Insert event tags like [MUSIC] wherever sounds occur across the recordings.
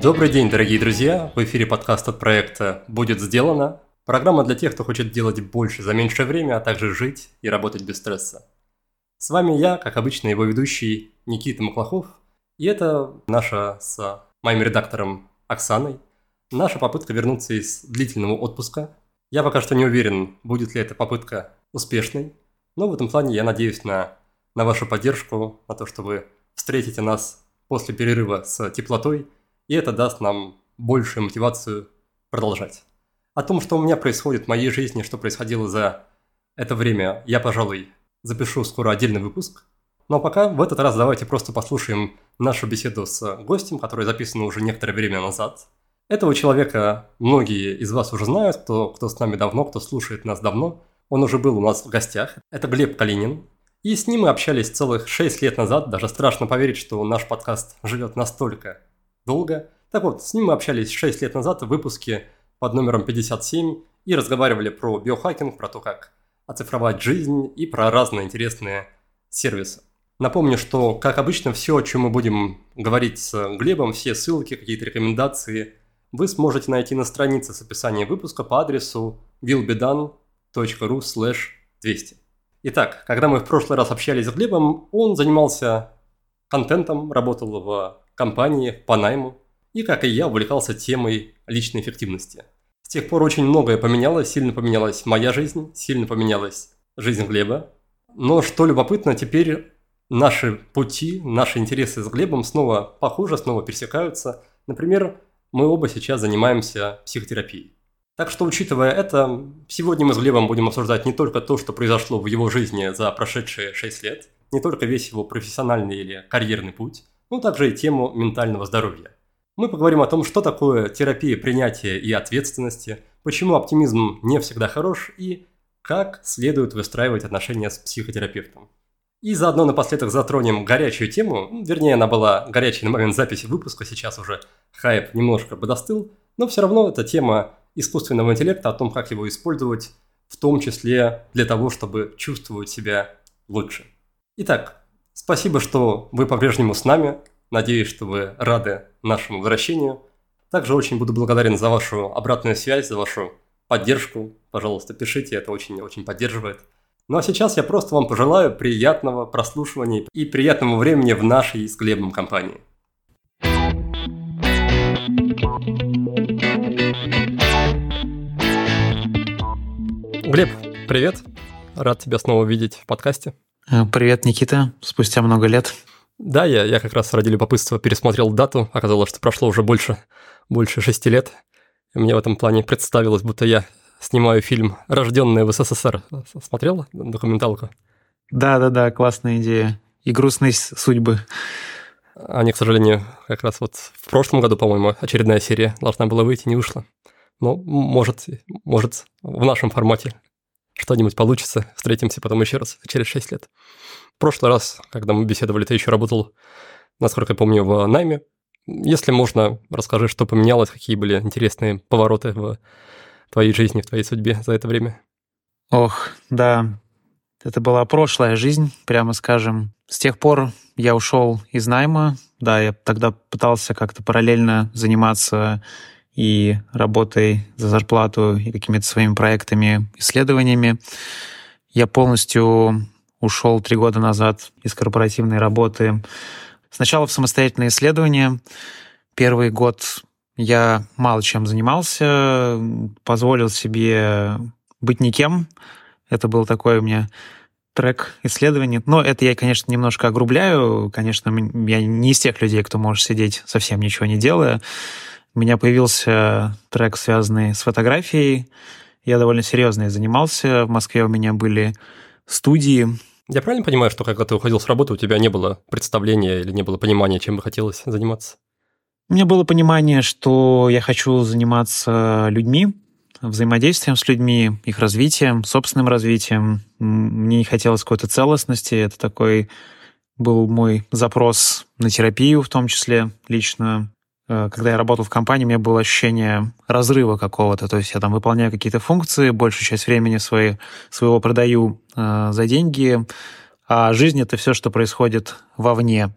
Добрый день, дорогие друзья! В эфире подкаст от проекта «Будет сделано». Программа для тех, кто хочет делать больше за меньшее время, а также жить и работать без стресса. С вами я, как обычно, его ведущий Никита Маклахов. И это наша с моим редактором Оксаной, наша попытка вернуться из длительного отпуска. Я пока что не уверен, будет ли эта попытка успешной, но в этом плане я надеюсь на, на вашу поддержку, на то, что вы встретите нас после перерыва с теплотой – и это даст нам большую мотивацию продолжать. О том, что у меня происходит в моей жизни, что происходило за это время, я, пожалуй, запишу скоро отдельный выпуск. Но пока в этот раз давайте просто послушаем нашу беседу с гостем, которая записана уже некоторое время назад. Этого человека многие из вас уже знают, кто, кто с нами давно, кто слушает нас давно. Он уже был у нас в гостях. Это Глеб Калинин. И с ним мы общались целых 6 лет назад. Даже страшно поверить, что наш подкаст живет настолько долго. Так вот, с ним мы общались 6 лет назад в выпуске под номером 57 и разговаривали про биохакинг, про то, как оцифровать жизнь и про разные интересные сервисы. Напомню, что, как обычно, все, о чем мы будем говорить с Глебом, все ссылки, какие-то рекомендации, вы сможете найти на странице с описанием выпуска по адресу willbedone.ru 200. Итак, когда мы в прошлый раз общались с Глебом, он занимался контентом, работал в компании, по найму, и, как и я, увлекался темой личной эффективности. С тех пор очень многое поменялось, сильно поменялась моя жизнь, сильно поменялась жизнь Глеба. Но что любопытно, теперь наши пути, наши интересы с Глебом снова похожи, снова пересекаются. Например, мы оба сейчас занимаемся психотерапией. Так что, учитывая это, сегодня мы с Глебом будем обсуждать не только то, что произошло в его жизни за прошедшие 6 лет, не только весь его профессиональный или карьерный путь, ну также и тему ментального здоровья. Мы поговорим о том, что такое терапия принятия и ответственности, почему оптимизм не всегда хорош и как следует выстраивать отношения с психотерапевтом. И заодно напоследок затронем горячую тему, вернее она была горячей на момент записи выпуска, сейчас уже хайп немножко подостыл, но все равно это тема искусственного интеллекта, о том, как его использовать, в том числе для того, чтобы чувствовать себя лучше. Итак, Спасибо, что вы по-прежнему с нами. Надеюсь, что вы рады нашему возвращению. Также очень буду благодарен за вашу обратную связь, за вашу поддержку. Пожалуйста, пишите, это очень-очень поддерживает. Ну а сейчас я просто вам пожелаю приятного прослушивания и приятного времени в нашей с Глебом компании. Глеб, привет. Рад тебя снова видеть в подкасте. Э, привет, Никита. Спустя много лет. Да, я, я как раз ради любопытства пересмотрел дату. Оказалось, что прошло уже больше, больше шести лет. И мне в этом плане представилось, будто я снимаю фильм «Рожденные в СССР». Смотрел документалку? Да-да-да, классная идея. И грустные судьбы. Они, к сожалению, как раз вот в прошлом году, по-моему, очередная серия должна была выйти, не вышла. Но может, может в нашем формате что-нибудь получится, встретимся потом еще раз через 6 лет. В прошлый раз, когда мы беседовали, ты еще работал, насколько я помню, в найме. Если можно, расскажи, что поменялось, какие были интересные повороты в твоей жизни, в твоей судьбе за это время. Ох, да, это была прошлая жизнь, прямо скажем. С тех пор я ушел из найма. Да, я тогда пытался как-то параллельно заниматься и работой за зарплату, и какими-то своими проектами, исследованиями. Я полностью ушел три года назад из корпоративной работы. Сначала в самостоятельное исследование. Первый год я мало чем занимался, позволил себе быть никем. Это был такой у меня трек исследований. Но это я, конечно, немножко огрубляю. Конечно, я не из тех людей, кто может сидеть совсем ничего не делая. У меня появился трек, связанный с фотографией. Я довольно серьезно занимался. В Москве у меня были студии. Я правильно понимаю, что когда ты уходил с работы, у тебя не было представления или не было понимания, чем бы хотелось заниматься? У меня было понимание, что я хочу заниматься людьми, взаимодействием с людьми, их развитием, собственным развитием. Мне не хотелось какой-то целостности. Это такой был мой запрос на терапию, в том числе лично. Э, когда я работал в компании, у меня было ощущение разрыва какого-то. То есть я там выполняю какие-то функции, большую часть времени своей, своего продаю э, за деньги, а жизнь — это все, что происходит вовне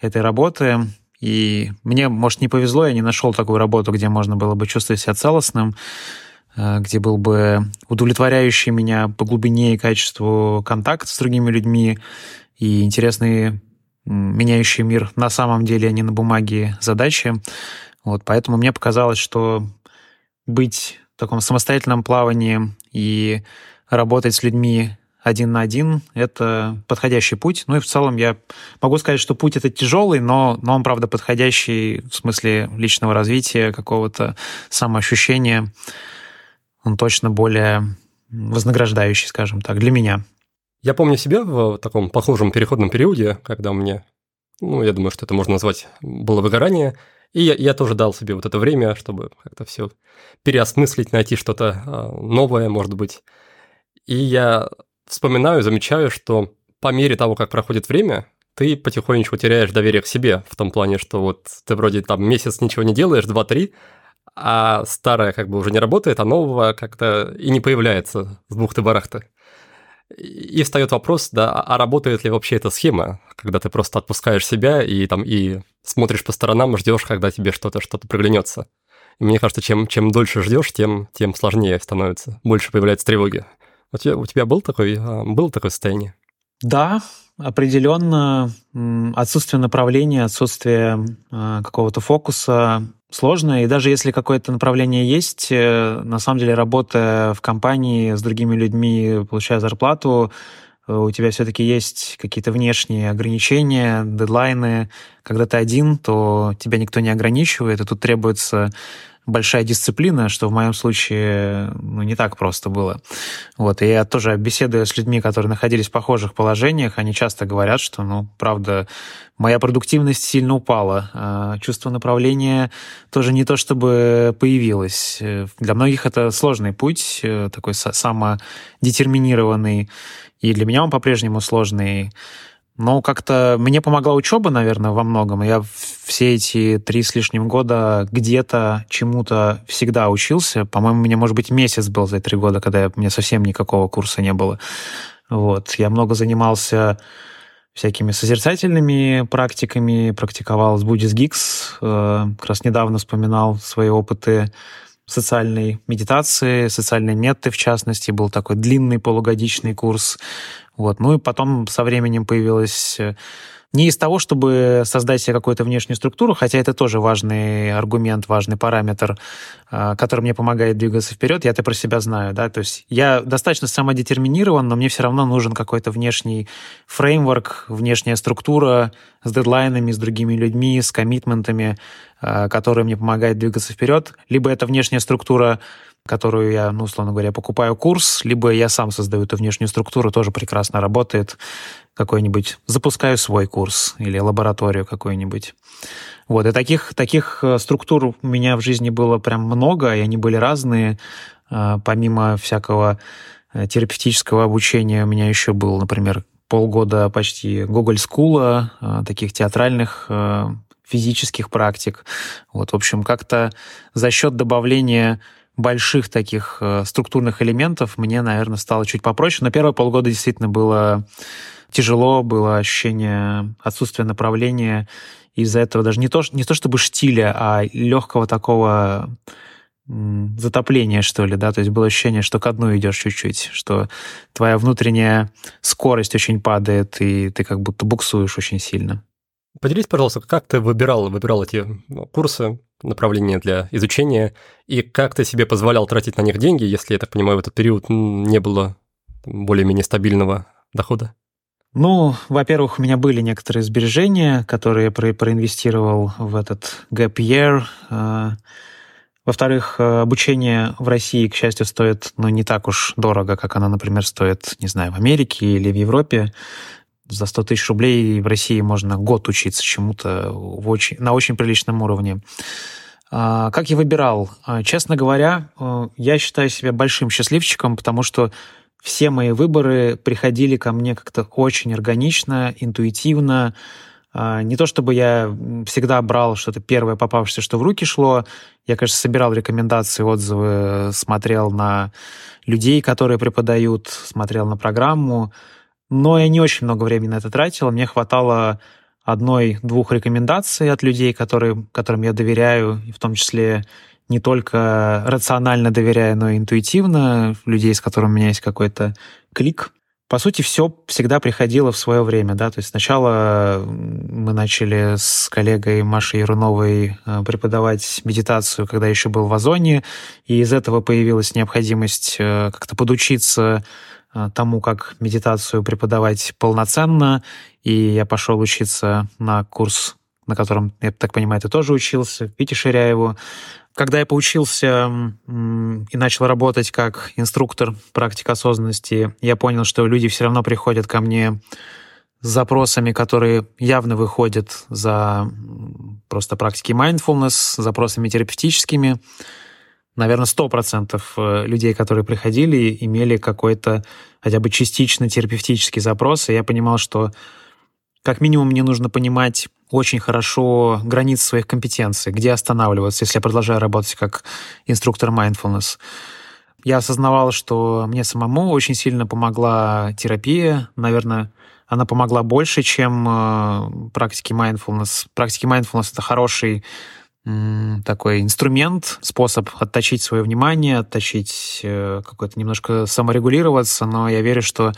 этой работы. И мне, может, не повезло, я не нашел такую работу, где можно было бы чувствовать себя целостным, э, где был бы удовлетворяющий меня по глубине и качеству контакт с другими людьми и интересные меняющие мир на самом деле, а не на бумаге задачи. Вот, поэтому мне показалось, что быть в таком самостоятельном плавании и работать с людьми один на один — это подходящий путь. Ну и в целом я могу сказать, что путь этот тяжелый, но, но он, правда, подходящий в смысле личного развития, какого-то самоощущения. Он точно более вознаграждающий, скажем так, для меня. Я помню себя в таком похожем переходном периоде, когда меня, ну, я думаю, что это можно назвать, было выгорание, и я, я тоже дал себе вот это время, чтобы как-то все переосмыслить, найти что-то а, новое, может быть. И я вспоминаю, замечаю, что по мере того, как проходит время, ты потихонечку теряешь доверие к себе в том плане, что вот ты вроде там месяц ничего не делаешь, два-три, а старое как бы уже не работает, а нового как-то и не появляется с бухты-барахты. И встает вопрос, да, а работает ли вообще эта схема, когда ты просто отпускаешь себя и там и смотришь по сторонам, ждешь, когда тебе что-то что-то приглянется. И мне кажется, чем, чем дольше ждешь, тем, тем сложнее становится, больше появляется тревоги. У тебя, у тебя был такой, а, было такое состояние? Да, определенно отсутствие направления, отсутствие а, какого-то фокуса сложно. И даже если какое-то направление есть, э, на самом деле, работая в компании с другими людьми, получая зарплату, э, у тебя все-таки есть какие-то внешние ограничения, дедлайны. Когда ты один, то тебя никто не ограничивает, и тут требуется большая дисциплина, что в моем случае ну, не так просто было. Вот. И я тоже беседуя с людьми, которые находились в похожих положениях, они часто говорят, что, ну, правда, моя продуктивность сильно упала. А чувство направления тоже не то чтобы появилось. Для многих это сложный путь, э, такой самодетерминированный. И для меня он по-прежнему сложный. Но как-то мне помогла учеба, наверное, во многом. Я все эти три с лишним года где-то чему-то всегда учился. По-моему, у меня, может быть, месяц был за три года, когда у меня совсем никакого курса не было. Вот. Я много занимался всякими созерцательными практиками, практиковал с Buddhist Geeks. Э, как раз недавно вспоминал свои опыты социальной медитации, социальной меты, в частности, был такой длинный полугодичный курс. Вот. Ну и потом со временем появилась э, не из того, чтобы создать себе какую-то внешнюю структуру, хотя это тоже важный аргумент, важный параметр, а, который мне помогает двигаться вперед, я это про себя знаю, да, то есть я достаточно самодетерминирован, но мне все равно нужен какой-то внешний фреймворк, внешняя структура с дедлайнами, с другими людьми, с коммитментами, а, которые мне помогают двигаться вперед. Либо это внешняя структура которую я, ну, условно говоря, покупаю курс, либо я сам создаю эту внешнюю структуру, тоже прекрасно работает. Какой-нибудь запускаю свой курс или лабораторию какую-нибудь. Вот, и таких, таких э, структур у меня в жизни было прям много, и они были разные. Э, помимо всякого э, терапевтического обучения у меня еще был, например, полгода почти Google School, таких театральных физических практик. Вот, в общем, как-то за счет добавления больших таких э, структурных элементов мне, наверное, стало чуть попроще. Но первые полгода действительно было тяжело, было ощущение отсутствия направления. Из-за этого даже не то, не то чтобы штиля, а легкого такого затопления, что ли, да, то есть было ощущение, что ко дну идешь чуть-чуть, что твоя внутренняя скорость очень падает, и ты как будто буксуешь очень сильно. Поделись, пожалуйста, как ты выбирал, выбирал эти курсы, направления для изучения, и как ты себе позволял тратить на них деньги, если, я так понимаю, в этот период не было более-менее стабильного дохода? Ну, во-первых, у меня были некоторые сбережения, которые я про проинвестировал в этот gap year. А, во-вторых, обучение в России, к счастью, стоит ну, не так уж дорого, как оно, например, стоит, не знаю, в Америке или в Европе за 100 тысяч рублей в России можно год учиться чему-то очень, на очень приличном уровне. А, как я выбирал? А, честно говоря, э, я считаю себя большим счастливчиком, потому что все мои выборы приходили ко мне как-то очень органично, интуитивно. А, не то чтобы я всегда брал что-то первое попавшееся, что в руки шло. Я, конечно, собирал рекомендации, отзывы, смотрел на людей, которые преподают, смотрел на программу. Но я не очень много времени на это тратил. Мне хватало одной-двух рекомендаций от людей, которые, которым я доверяю, в том числе не только рационально доверяю, но и интуитивно, людей, с которыми у меня есть какой-то клик. По сути, все всегда приходило в свое время, да, то есть сначала мы начали с коллегой Машей Яруновой э, преподавать медитацию, когда еще был в Озоне, и из этого появилась необходимость э, как-то подучиться тому, как медитацию преподавать полноценно, и я пошел учиться на курс на котором, я так понимаю, ты тоже учился, Вите Ширяеву. Когда я поучился и начал работать как инструктор практик осознанности, я понял, что люди все равно приходят ко мне с запросами, которые явно выходят за просто практики mindfulness, запросами терапевтическими. Наверное, 100% э, людей, которые приходили, имели какой-то хотя бы частично терапевтический запрос, и я понимал, что как минимум мне нужно понимать очень хорошо границы своих компетенций, где останавливаться, если я продолжаю работать как инструктор mindfulness. Я осознавал, что мне самому очень сильно помогла терапия. Наверное, она помогла больше, чем э, практики mindfulness. Практики mindfulness — это хороший такой инструмент, способ отточить свое внимание, отточить э, какое-то немножко саморегулироваться, но я верю, что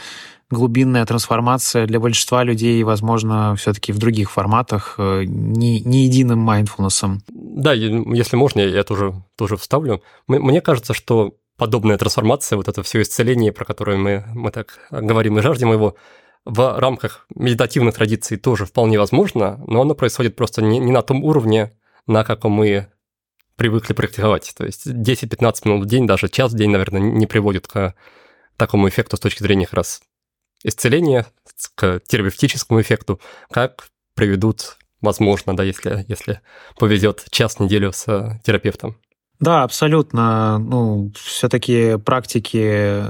глубинная трансформация для большинства людей, возможно, все-таки в других форматах, э, не, не единым майндфулнесом. Да, если можно, я тоже, тоже вставлю. Мне кажется, что подобная трансформация, вот это все исцеление, про которое мы, мы так говорим и жаждем его, в рамках медитативных традиций тоже вполне возможно, но оно происходит просто не, не на том уровне, на каком мы привыкли практиковать. То есть 10-15 минут в день, даже час в день, наверное, не приводит к такому эффекту с точки зрения как раз исцеления, к терапевтическому эффекту, как приведут, возможно, да, если, если повезет час в неделю с терапевтом. Да, абсолютно. Ну, все-таки практики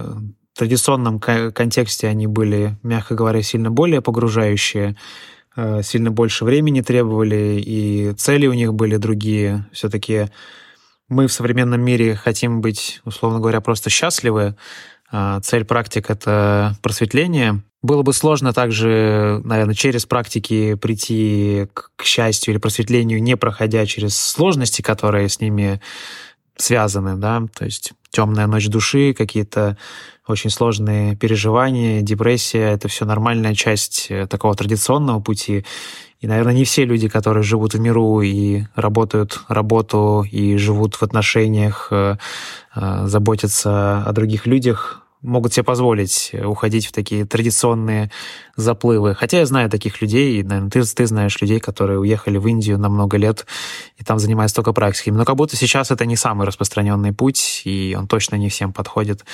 в традиционном контексте они были, мягко говоря, сильно более погружающие. Э, сильно больше времени требовали, и цели у них были другие. Все-таки мы в современном мире хотим быть, условно говоря, просто счастливы. А цель практик — это просветление. Было бы сложно также, наверное, через практики прийти к счастью или просветлению, не проходя через сложности, которые с ними связаны, да, то есть темная ночь души, какие-то очень сложные переживания, депрессия, это все нормальная часть э, такого традиционного пути. И, наверное, не все люди, которые живут в миру и работают работу, и живут в отношениях, э, э, заботятся о других людях, могут себе позволить э, уходить в такие традиционные заплывы. Хотя я знаю таких людей, и, наверное, ты, ты знаешь людей, которые уехали в Индию на много лет и там занимаются только практиками. Но как будто сейчас это не самый распространенный путь, и он точно не всем подходит.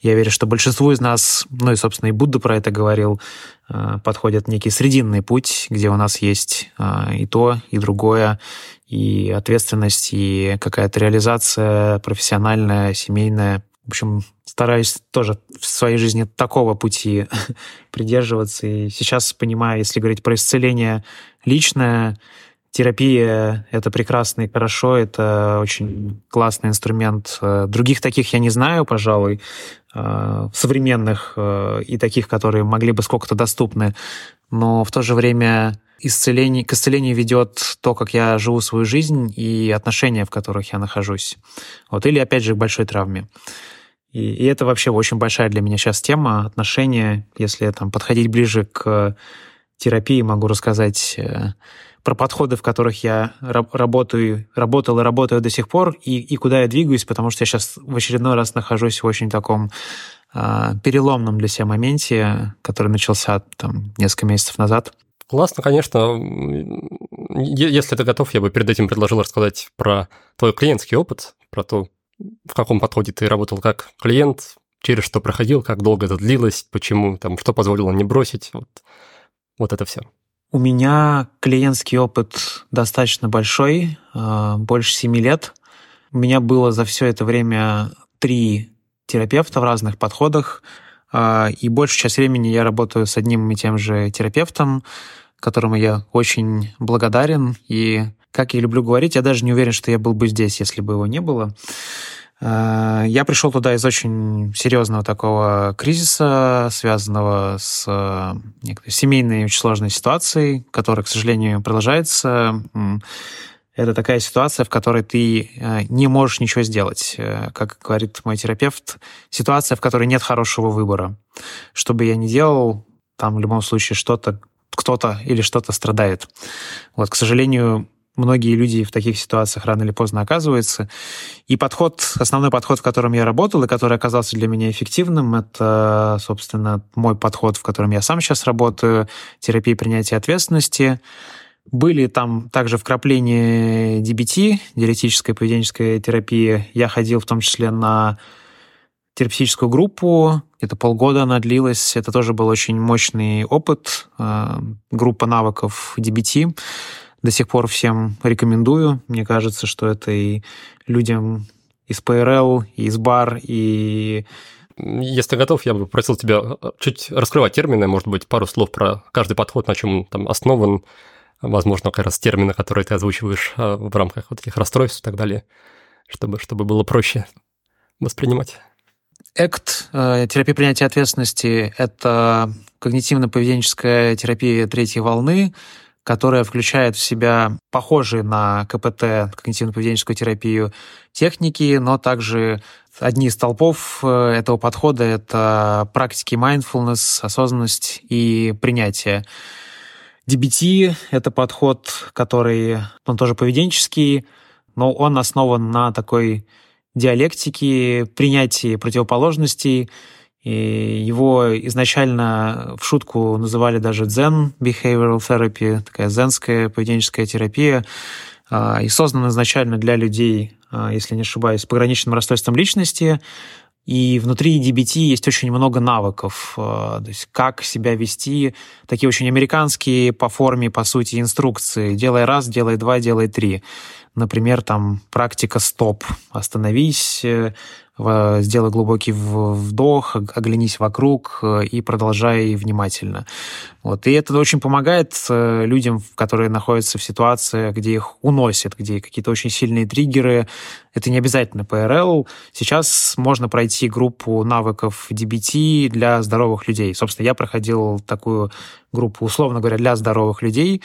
Я верю, что большинству из нас, ну и, собственно, и Будда про это говорил, э, подходит некий срединный путь, где у нас есть э, и то, и другое, и ответственность, и какая-то реализация профессиональная, семейная. В общем, стараюсь тоже в своей жизни такого пути [LAUGHS] придерживаться. И сейчас понимаю, если говорить про исцеление личное, терапия — это прекрасно и хорошо, это очень классный инструмент. Других таких я не знаю, пожалуй, э, современных э, и таких, которые могли бы сколько-то доступны. Но в то же время исцеление, к исцелению ведет то, как я живу свою жизнь и отношения, в которых я нахожусь. Вот. Или, опять же, к большой травме. И, и это вообще очень большая для меня сейчас тема отношения. Если там подходить ближе к терапии, могу рассказать э, про подходы, в которых я работаю, работал и работаю до сих пор, и, и куда я двигаюсь, потому что я сейчас в очередной раз нахожусь в очень таком э, переломном для себя моменте, который начался там несколько месяцев назад. Классно, конечно. Если ты готов, я бы перед этим предложил рассказать про твой клиентский опыт, про то, в каком подходе ты работал как клиент, через что проходил, как долго это длилось, почему, там, что позволило не бросить, вот, вот это все. У меня клиентский опыт достаточно большой, а, больше семи лет. У меня было за все это время три терапевта в разных подходах, а, и большую часть времени я работаю с одним и тем же терапевтом, которому я очень благодарен, и как я люблю говорить, я даже не уверен, что я был бы здесь, если бы его не было. Э, я пришел туда из очень серьезного такого кризиса, связанного с э, семейной очень сложной ситуацией, которая, к сожалению, продолжается. Это такая ситуация, в которой ты э, не можешь ничего сделать. Как говорит мой терапевт, ситуация, в которой нет хорошего выбора. Что бы я ни делал, там в любом случае что-то кто-то или что-то страдает. Вот, к сожалению, многие люди в таких ситуациях рано или поздно оказываются. И подход, основной подход, в котором я работал и который оказался для меня эффективным, это, собственно, мой подход, в котором я сам сейчас работаю, терапия принятия ответственности. Были там также вкрапления DBT, диалектическая поведенческая терапия. Я ходил в том числе на терапевтическую группу, где-то полгода она длилась. Это тоже был очень мощный опыт, э, группа навыков DBT до сих пор всем рекомендую. Мне кажется, что это и людям из ПРЛ, и из БАР, и... Если готов, я бы просил тебя э, чуть раскрывать термины, может быть, пару слов про каждый подход, на чем он там основан, возможно, как раз термины, которые ты озвучиваешь э, в рамках вот этих расстройств и так далее, чтобы, чтобы было проще воспринимать. ЭКТ, э, терапия принятия ответственности, это когнитивно-поведенческая терапия третьей волны, которая включает в себя похожие на КПТ, когнитивно-поведенческую терапию, техники, но также одни из толпов э, этого подхода — это практики mindfulness, осознанность и принятие. DBT — это подход, который, он тоже поведенческий, но он основан на такой диалектике, принятии противоположностей, и его изначально в шутку называли даже Zen Behavioral Therapy, такая зенская поведенческая терапия, а, и создана изначально для людей, а, если не ошибаюсь, с пограничным расстройством личности. И внутри DBT есть очень много навыков, а, то есть как себя вести, такие очень американские по форме, по сути, инструкции. Делай раз, делай два, делай три. Например, там практика стоп, остановись, сделай глубокий вдох, оглянись вокруг э, и продолжай внимательно. Вот. И это очень помогает э, людям, которые находятся в ситуации, где их уносят, где какие-то очень сильные триггеры. Это не обязательно ПРЛ. Сейчас можно пройти группу навыков DBT для здоровых людей. Собственно, я проходил такую группу, условно говоря, для здоровых людей.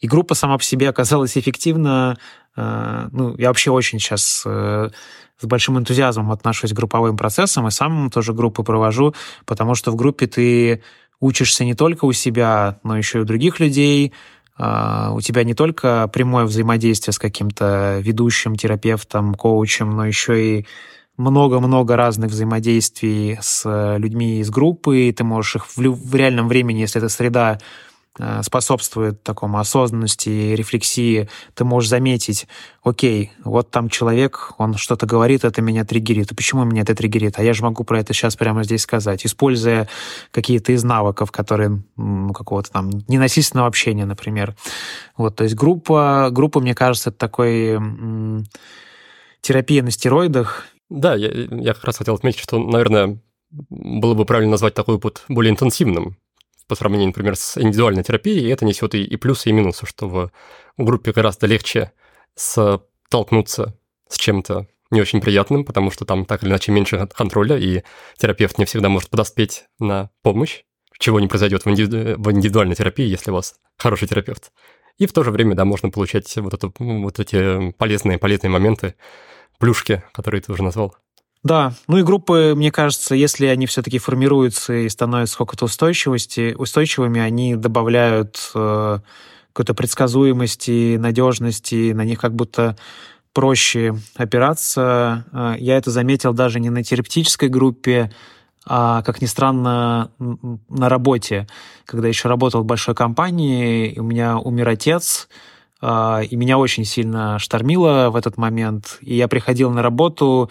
И группа сама по себе оказалась эффективна. А, ну, я вообще очень сейчас э, с большим энтузиазмом отношусь к групповым процессам и сам тоже группы провожу, потому что в группе ты учишься не только у себя, но еще и у других людей, а, у тебя не только прямое взаимодействие с каким-то ведущим, терапевтом, коучем, но еще и много-много разных взаимодействий с людьми из группы, ты можешь их в, в реальном времени, если эта среда Э, способствует такому осознанности рефлексии, ты можешь заметить, окей, вот там человек, он что-то говорит, это меня триггерит. Почему меня это триггерит? А я же могу про это сейчас прямо здесь сказать, используя какие-то из навыков, которые, ну, какого-то там ненасильственного общения, например. Вот, то есть группа, группа, мне кажется, это такой терапия на стероидах. Да, я, я как раз хотел отметить, что, наверное, было бы правильно назвать такой путь более интенсивным, по сравнению, например, с индивидуальной терапией, это несет и, и плюсы, и минусы, что в группе гораздо легче столкнуться с чем-то не очень приятным, потому что там так или иначе меньше контроля, и терапевт не всегда может подоспеть на помощь, чего не произойдет в, индивиду... в индивидуальной терапии, если у вас хороший терапевт. И в то же время, да, можно получать вот, это, вот эти полезные, полезные моменты, плюшки, которые ты уже назвал. Да, ну и группы, мне кажется, если они все-таки формируются и становятся сколько-то устойчивости, устойчивыми, они добавляют э, какой-то предсказуемости, надежности, на них как будто проще опираться. Э, я это заметил даже не на терапевтической группе, а, как ни странно, на работе. Когда еще работал в большой компании, у меня умер отец, э, и меня очень сильно штормило в этот момент. И я приходил на работу,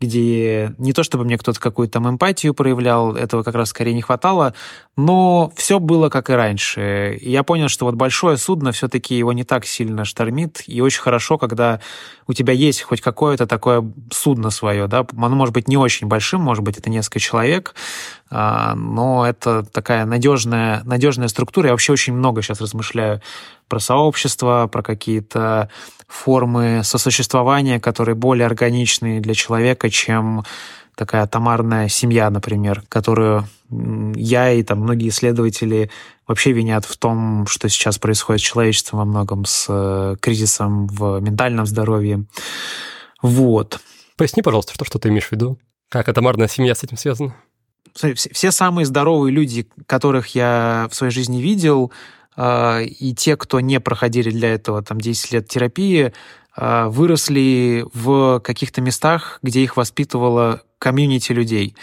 где не то чтобы мне кто-то какую-то там эмпатию проявлял, этого как раз скорее не хватало, но все было как и раньше. И я понял, что вот большое судно все-таки его не так сильно штормит, и очень хорошо, когда у тебя есть хоть какое-то такое судно свое, да, оно может быть не очень большим, может быть это несколько человек, но это такая надежная, надежная структура. Я вообще очень много сейчас размышляю про сообщество, про какие-то формы сосуществования, которые более органичные для человека, чем такая томарная семья, например, которую я и там многие исследователи вообще винят в том, что сейчас происходит с человечеством во многом, с э, кризисом в ментальном здоровье. Вот. Поясни, пожалуйста, что, что ты имеешь в виду? Как атомарная семья с этим связана? Все, самые здоровые люди, которых я в своей жизни видел, э, и те, кто не проходили для этого там 10 лет терапии, э, выросли в каких-то местах, где их воспитывала комьюнити людей.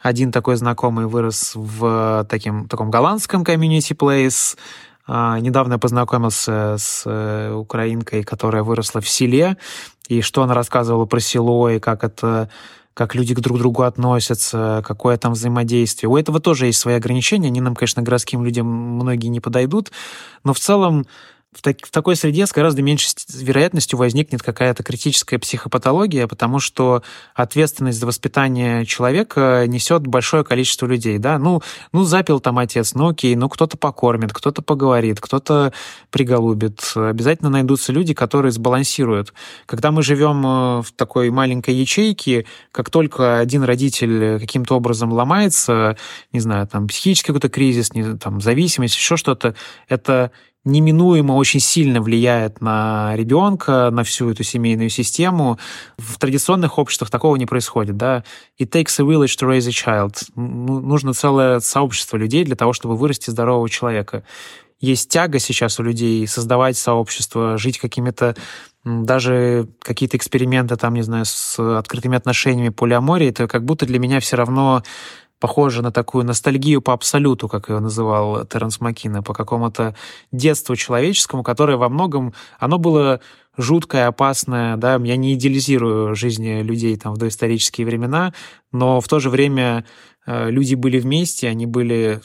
Один такой знакомый вырос в таким, таком голландском комьюнити place. Недавно я познакомился с э, украинкой, которая выросла в селе, и что она рассказывала про село, и как это как люди друг к другу относятся, какое там взаимодействие. У этого тоже есть свои ограничения. Они нам, конечно, городским людям многие не подойдут, но в целом в, так, в такой среде с гораздо меньшей вероятностью возникнет какая-то критическая психопатология, потому что ответственность за воспитание человека несет большое количество людей. Да? Ну, ну, запил там отец, ну окей, ну кто-то покормит, кто-то поговорит, кто-то приголубит. Обязательно найдутся люди, которые сбалансируют. Когда мы живем э, в такой маленькой ячейке, как только один родитель каким-то образом ломается, не знаю, там психический какой-то кризис, не, там зависимость, еще что-то, это неминуемо очень сильно влияет на ребенка, на всю эту семейную систему. В традиционных обществах такого не происходит. Да? It takes a village to raise a child. Ну, нужно целое сообщество людей для того, чтобы вырасти здорового человека. Есть тяга сейчас у людей создавать сообщество, жить какими-то даже какие-то эксперименты там, не знаю, с открытыми отношениями, полиамории, это как будто для меня все равно похоже на такую ностальгию по абсолюту, как ее называл Теренс Маккина, по какому-то детству человеческому, которое во многом, оно было жуткое, опасное, да, я не идеализирую жизни людей там в доисторические времена, но в то же время э, люди были вместе, они были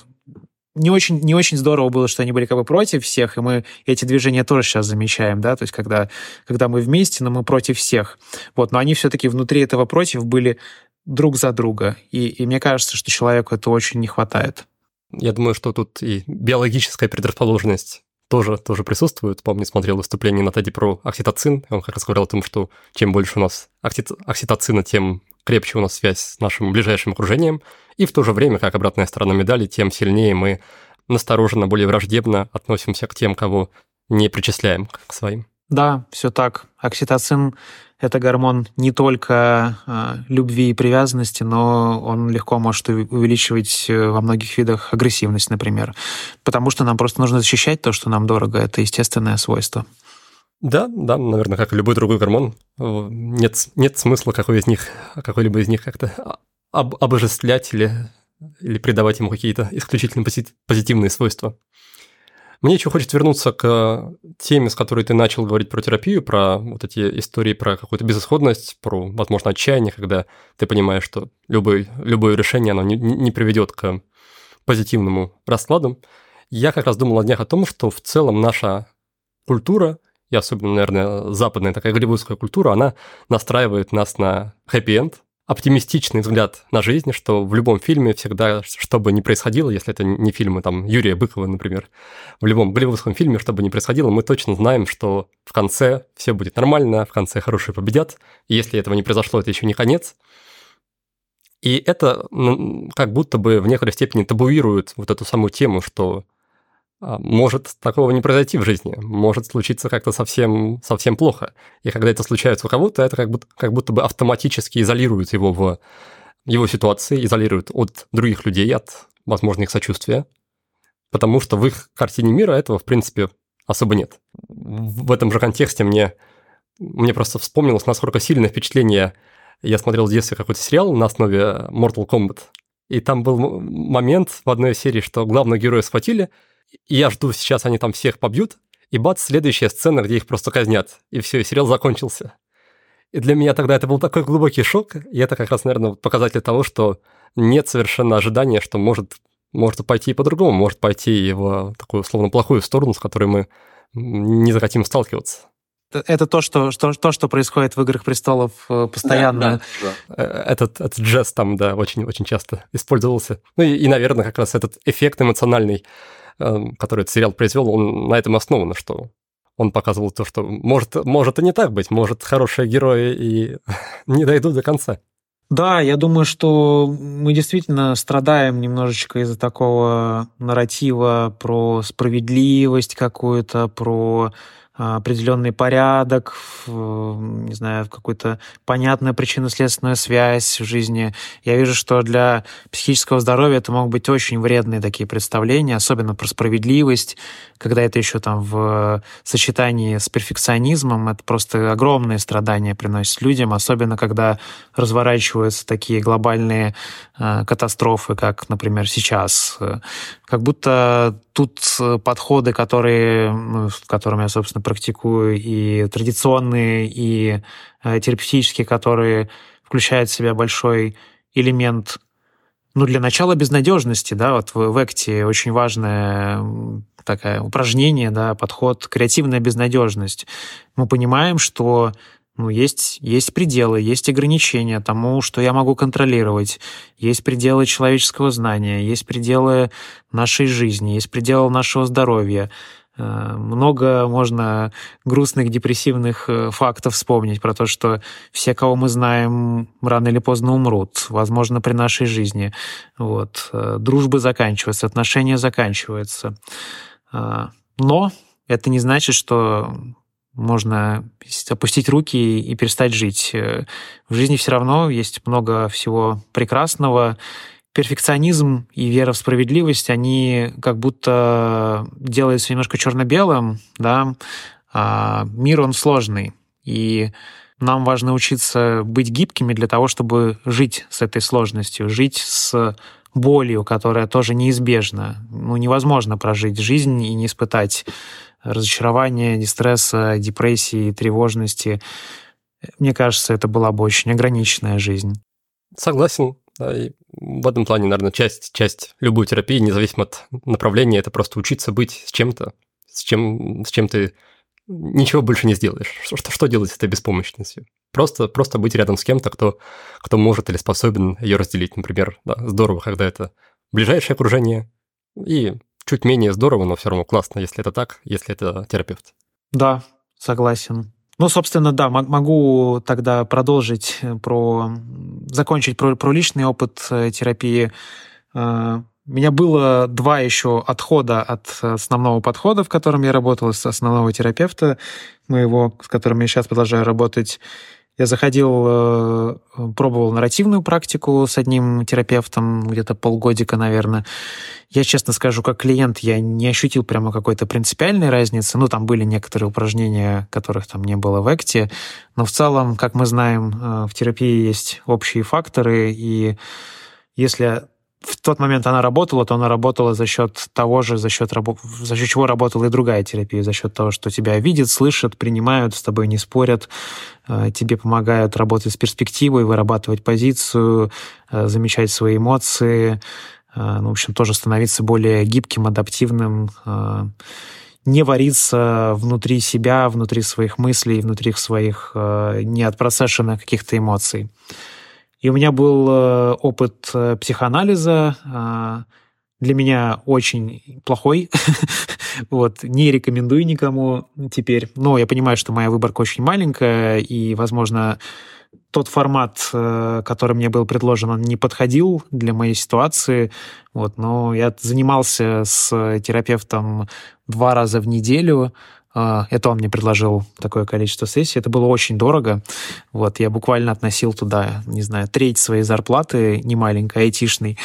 не очень, не очень здорово было, что они были как бы против всех, и мы эти движения тоже сейчас замечаем, да, то есть когда, когда мы вместе, но мы против всех. Вот, но они все-таки внутри этого против были друг за друга. И, и мне кажется, что человеку это очень не хватает. Я думаю, что тут и биологическая предрасположенность тоже, тоже присутствует. Помню, смотрел выступление на Теди про окситоцин. Он как раз говорил о том, что чем больше у нас окситоцина, тем крепче у нас связь с нашим ближайшим окружением. И в то же время, как обратная сторона медали, тем сильнее мы настороженно, более враждебно относимся к тем, кого не причисляем к своим. Да, все так. Окситоцин это гормон не только э, любви и привязанности, но он легко может увеличивать э, во многих видах агрессивность, например. Потому что нам просто нужно защищать то, что нам дорого. Это естественное свойство. Да, да, наверное, как и любой другой гормон. Нет, нет смысла какой из них, какой-либо из них как-то об, обожествлять или, или придавать ему какие-то исключительно позитивные свойства. Мне еще хочется вернуться к теме, с которой ты начал говорить про терапию, про вот эти истории про какую-то безысходность, про, возможно, отчаяние, когда ты понимаешь, что любое, любое решение, оно не, не приведет к позитивному раскладу. Я как раз думал о днях о том, что в целом наша культура, и особенно, наверное, западная такая голливудская культура, она настраивает нас на хэппи-энд, оптимистичный взгляд на жизнь, что в любом фильме всегда, что бы ни происходило, если это не фильмы там Юрия Быкова, например, в любом голливудском фильме, что бы ни происходило, мы точно знаем, что в конце все будет нормально, в конце хорошие победят, и если этого не произошло, это еще не конец. И это ну, как будто бы в некоторой степени табуирует вот эту самую тему, что может такого не произойти в жизни, может случиться как-то совсем, совсем плохо. И когда это случается у кого-то, это как будто, как будто бы автоматически изолирует его в его ситуации, изолирует от других людей, от возможных сочувствия, потому что в их картине мира этого, в принципе, особо нет. В этом же контексте мне, мне просто вспомнилось, насколько сильное впечатление я смотрел в детстве какой-то сериал на основе Mortal Kombat, и там был момент в одной серии, что главного героя схватили – я жду, сейчас они там всех побьют, и бац, следующая сцена, где их просто казнят. И все, и сериал закончился. И для меня тогда это был такой глубокий шок, и это как раз, наверное, показатель того, что нет совершенно ожидания, что может, может пойти и по-другому, может пойти в такую, условно, плохую сторону, с которой мы не захотим сталкиваться. это то, что, что, то, что происходит в «Играх престолов» э, постоянно. Да, да, да. Э, этот, этот жест там, да, очень, очень часто использовался. Ну и, и, наверное, как раз этот эффект эмоциональный, эм, который этот сериал произвел, он на этом основан, что он показывал то, что может, может и не так быть, может хорошие герои и [LAUGHS] не дойдут до конца. Да, я думаю, что мы действительно страдаем немножечко из-за такого нарратива про справедливость какую-то, про определенный порядок, не знаю, какую-то понятную причинно-следственную связь в жизни. Я вижу, что для психического здоровья это могут быть очень вредные такие представления, особенно про справедливость, когда это еще там в сочетании с перфекционизмом, это просто огромные страдания приносит людям, особенно когда разворачиваются такие глобальные э, катастрофы, как, например, сейчас. Как будто тут подходы, которые, ну, которыми я, собственно, практикую, и традиционные, и э, терапевтические, которые включают в себя большой элемент ну, для начала безнадежности, да, вот в, в Экте очень важное такое упражнение, да, подход креативная безнадежность. Мы понимаем, что ну, есть, есть пределы, есть ограничения тому, что я могу контролировать, есть пределы человеческого знания, есть пределы нашей жизни, есть пределы нашего здоровья. Э, много можно грустных, депрессивных э, фактов вспомнить про то, что все, кого мы знаем, рано или поздно умрут, возможно, при нашей жизни. Вот. Э, дружбы заканчиваются, отношения заканчиваются. Но это не значит, что можно опустить руки и перестать жить. В жизни все равно есть много всего прекрасного, перфекционизм и вера в справедливость, они как будто делаются немножко черно-белым, да, а мир, он сложный, и нам важно учиться быть гибкими для того, чтобы жить с этой сложностью, жить с болью, которая тоже неизбежна. Ну, невозможно прожить жизнь и не испытать разочарования, дистресса, депрессии, тревожности. Мне кажется, это была бы очень ограниченная жизнь. Согласен. Да, и в этом плане, наверное, часть, часть любой терапии, независимо от направления, это просто учиться быть с чем-то, с чем, с чем ты ничего больше не сделаешь. Что, что, делать с этой беспомощностью? Просто, просто быть рядом с кем-то, кто, кто может или способен ее разделить. Например, да, здорово, когда это ближайшее окружение, и чуть менее здорово, но все равно классно, если это так, если это терапевт. Да, согласен. Ну, собственно, да, могу тогда продолжить э, про... закончить про, про личный опыт э, терапии. Э, у меня было два еще отхода от основного подхода, в котором я работал, с основного терапевта моего, с которым я сейчас продолжаю работать. Я заходил, э, пробовал нарративную практику с одним терапевтом где-то полгодика, наверное. Я честно скажу, как клиент, я не ощутил прямо какой-то принципиальной разницы. Ну, там были некоторые упражнения, которых там не было в Экте. Но в целом, как мы знаем, э, в терапии есть общие факторы, и если в тот момент она работала, то она работала за счет того же, за счет, за счет чего работала и другая терапия, за счет того, что тебя видят, слышат, принимают, с тобой не спорят, э, тебе помогают работать с перспективой, вырабатывать позицию, э, замечать свои эмоции, э, ну, в общем, тоже становиться более гибким, адаптивным, не вариться внутри себя, внутри своих мыслей, внутри своих не отпроцессионных каких-то эмоций. И у меня был э, опыт э, психоанализа, а, для меня очень плохой. [LAUGHS] вот, не рекомендую никому теперь. Но я понимаю, что моя выборка очень маленькая, и, возможно, тот формат, э, который мне был предложен, он не подходил для моей ситуации. Вот, но я занимался с терапевтом два раза в неделю. А, это он мне предложил такое количество сессий. Это было очень дорого. Вот, я буквально относил туда, не знаю, треть своей зарплаты, не маленькой, айтишной.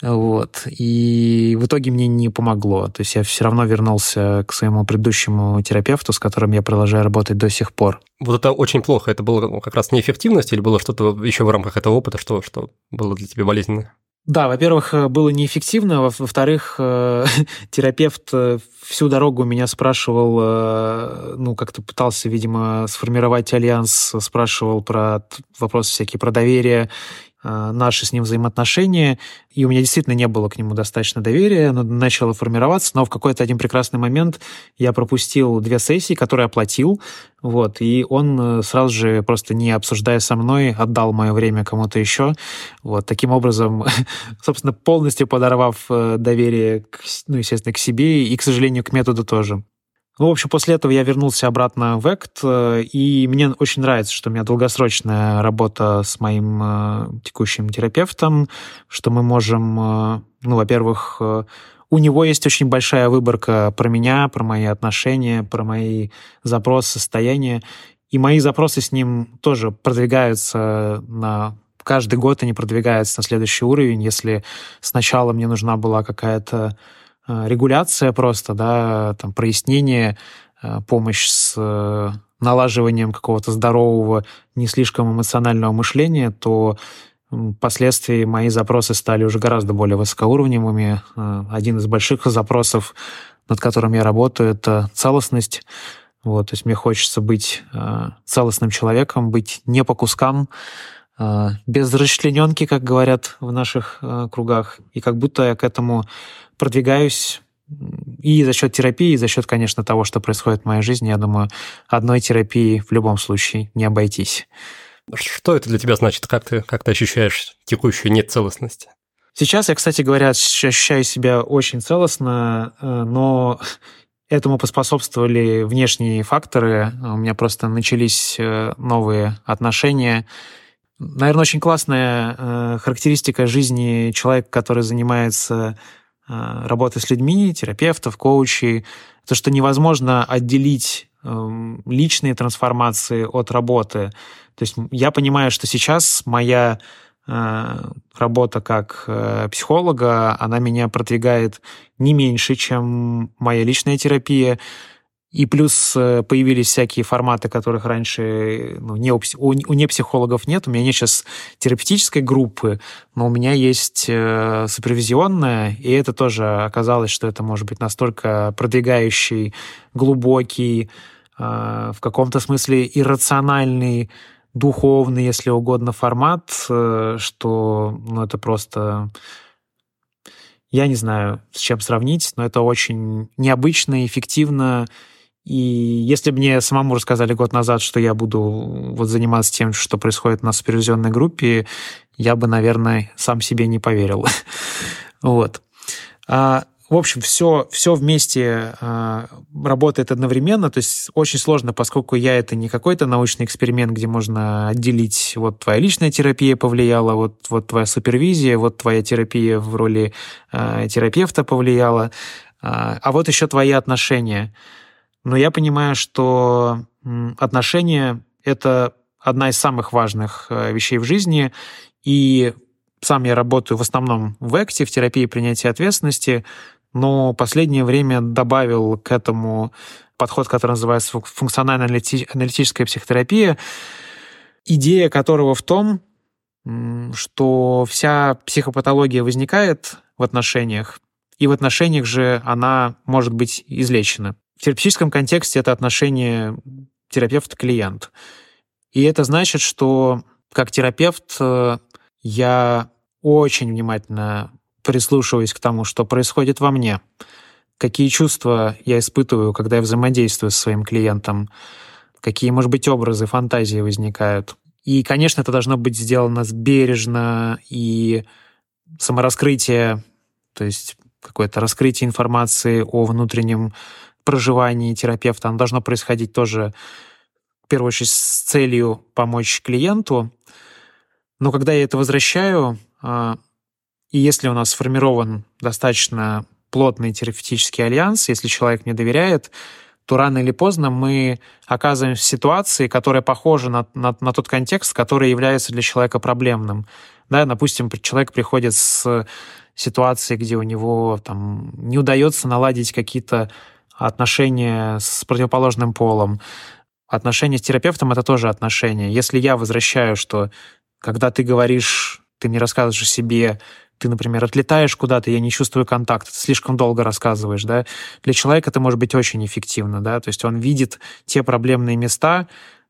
Вот. И в итоге мне не помогло. То есть я все равно вернулся к своему предыдущему терапевту, с которым я продолжаю работать до сих пор. Вот это очень плохо. Это было как раз неэффективность или было что-то еще в рамках этого опыта, что, что было для тебя болезненно? Да, во-первых, э, было неэффективно, во-вторых, э, [LAUGHS] терапевт э, всю дорогу меня спрашивал, ну, как-то пытался, видимо, сформировать альянс, спрашивал про вопросы всякие про доверие, Э, наши с ним взаимоотношения, и у меня действительно не было к нему достаточно доверия, оно начало формироваться, но в какой-то один прекрасный момент я пропустил две сессии, которые оплатил, вот, и он э, сразу же, просто не обсуждая со мной, отдал мое время кому-то еще, вот, таким образом, [LAUGHS] собственно, полностью подорвав э, доверие, к, ну, естественно, к себе и, к сожалению, к методу тоже. Ну, в общем, после этого я вернулся обратно в Act, э, и мне очень нравится, что у меня долгосрочная работа с моим э, текущим терапевтом, что мы можем, э, ну, во-первых, у него есть очень большая выборка про меня, про мои отношения, про мои запросы, состояния. И мои запросы с ним тоже продвигаются на каждый год они продвигаются на следующий уровень. Если сначала мне нужна была какая-то Э, регуляция просто, да, там, прояснение, э, помощь с э, налаживанием какого-то здорового, не слишком эмоционального мышления, то впоследствии мои запросы стали уже гораздо более высокоуровневыми. Один из больших запросов, над которым я работаю, это целостность. Вот, то есть мне хочется быть целостным человеком, быть не по кускам, без расчлененки, как говорят в наших кругах. И как будто я к этому продвигаюсь и за счет терапии, и за счет, конечно, того, что происходит в моей жизни, я думаю, одной терапии в любом случае не обойтись. Что это для тебя значит? Как ты, как ты ощущаешь текущую нецелостность? Сейчас я, кстати говоря, ощущаю себя очень целостно, э, но этому поспособствовали внешние факторы. У меня просто начались э, новые отношения. Наверное, очень классная э, характеристика жизни человека, который занимается работы с людьми, терапевтов, коучей, то, что невозможно отделить эм, личные трансформации от работы. То есть я понимаю, что сейчас моя э, работа как э, психолога, она меня продвигает не меньше, чем моя личная терапия. И плюс э, появились всякие форматы, которых раньше ну, не у, у, у непсихологов нет. У меня нет сейчас терапевтической группы, но у меня есть э, супервизионная, и это тоже оказалось, что это может быть настолько продвигающий, глубокий, э, в каком-то смысле иррациональный, духовный, если угодно, формат, э, что ну, это просто... Я не знаю, с чем сравнить, но это очень необычно, эффективно, и если бы мне самому рассказали год назад, что я буду вот заниматься тем, что происходит на супервизионной группе, я бы, наверное, сам себе не поверил. [LAUGHS] вот. А, в общем, все, все вместе а, работает одновременно, то есть очень сложно, поскольку я это не какой-то научный эксперимент, где можно отделить, вот твоя личная терапия повлияла, вот, вот твоя супервизия, вот твоя терапия в роли а, терапевта повлияла, а, а вот еще твои отношения – но я понимаю, что отношения — это одна из самых важных э, вещей в жизни, и сам я работаю в основном в ЭКТе, в терапии принятия ответственности, но последнее время добавил к этому подход, который называется функционально-аналитическая психотерапия, идея которого в том, что вся психопатология возникает в отношениях, и в отношениях же она может быть излечена. В терапевтическом контексте это отношение терапевт-клиент. И это значит, что как терапевт э, я очень внимательно прислушиваюсь к тому, что происходит во мне, какие чувства я испытываю, когда я взаимодействую со своим клиентом, какие, может быть, образы, фантазии возникают. И, конечно, это должно быть сделано бережно и самораскрытие, то есть какое-то раскрытие информации о внутреннем проживании терапевта, оно должно происходить тоже, в первую очередь, с целью помочь клиенту. Но когда я это возвращаю, а, и если у нас сформирован достаточно плотный терапевтический альянс, если человек мне доверяет, то рано или поздно мы оказываемся в ситуации, которая похожа на, на, на тот контекст, который является для человека проблемным. Да, допустим, человек приходит с ситуацией, где у него там, не удается наладить какие-то отношения с противоположным полом. Отношения с терапевтом — это тоже отношения. Если я возвращаю, что когда ты говоришь, ты не рассказываешь о себе, ты, например, отлетаешь куда-то, я не чувствую контакта, ты слишком долго рассказываешь, да, для человека это может быть очень эффективно, да, то есть он видит те проблемные места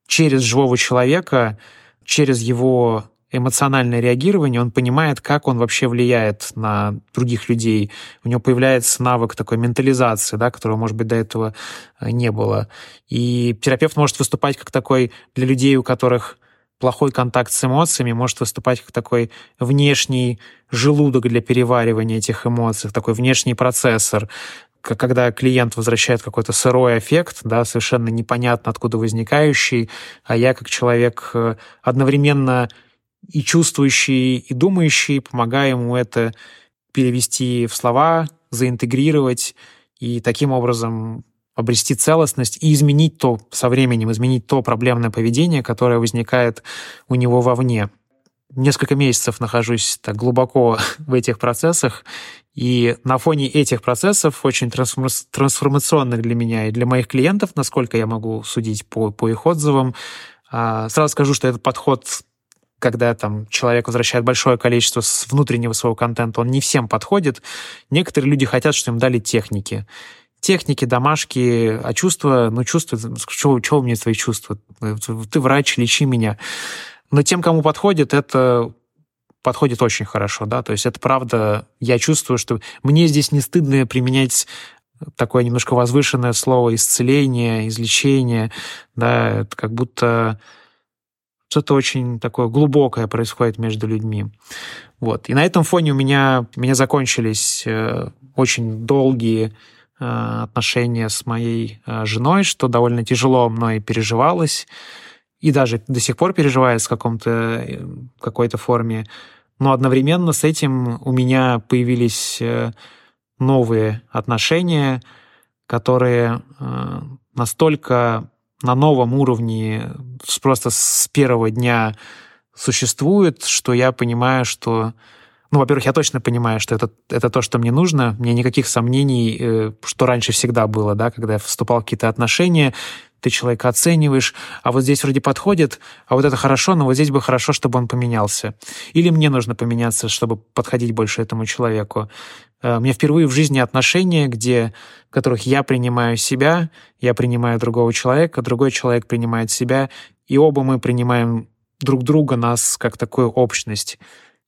через живого человека, через его эмоциональное реагирование, он понимает, как он вообще влияет на других людей. У него появляется навык такой ментализации, да, которого, может быть, до этого э, не было. И терапевт может выступать как такой для людей, у которых плохой контакт с эмоциями, может выступать как такой внешний желудок для переваривания этих эмоций, такой внешний процессор когда клиент возвращает какой-то сырой эффект, да, совершенно непонятно откуда возникающий, а я как человек э, одновременно и чувствующий, и думающий, помогаю ему это перевести в слова, заинтегрировать и таким образом обрести целостность и изменить то со временем, изменить то проблемное поведение, которое возникает у него вовне. Несколько месяцев нахожусь так глубоко [LAUGHS] в этих процессах, и на фоне этих процессов, очень трансформационных для меня и для моих клиентов, насколько я могу судить по, по их отзывам, а, сразу скажу, что этот подход когда там человек возвращает большое количество внутреннего своего контента, он не всем подходит. Некоторые люди хотят, чтобы им дали техники. Техники, домашки, а чувства, ну чувства, чего, чего мне твои чувства? Ты врач, лечи меня. Но тем, кому подходит, это подходит очень хорошо, да, то есть это правда, я чувствую, что мне здесь не стыдно применять такое немножко возвышенное слово исцеление, излечение, да, это как будто что-то очень такое глубокое происходит между людьми. Вот. И на этом фоне у меня, у меня закончились э, очень долгие э, отношения с моей э, женой, что довольно тяжело мной переживалось, и даже до сих пор переживается в каком-то, какой-то форме. Но одновременно с этим у меня появились новые отношения, которые настолько на новом уровне просто с первого дня существует, что я понимаю, что ну, во-первых, я точно понимаю, что это, это то, что мне нужно. Мне никаких сомнений, э, что раньше всегда было, да, когда я вступал в какие-то отношения, ты человека оцениваешь, а вот здесь вроде подходит, а вот это хорошо, но вот здесь бы хорошо, чтобы он поменялся. Или мне нужно поменяться, чтобы подходить больше этому человеку. Э, у меня впервые в жизни отношения, где, в которых я принимаю себя, я принимаю другого человека, другой человек принимает себя, и оба мы принимаем друг друга, нас как такую общность.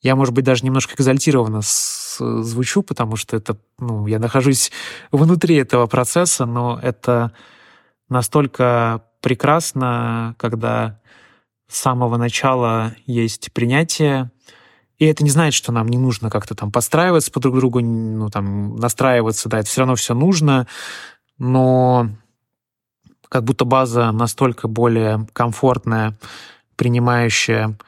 Я, может быть, даже немножко экзальтированно звучу, потому что это, ну, я нахожусь внутри этого процесса, но это настолько прекрасно, когда с самого начала есть принятие, и это не значит, что нам не нужно как-то там подстраиваться по друг другу, ну, там, настраиваться, да, это все равно все нужно, но как будто база настолько более комфортная, принимающая,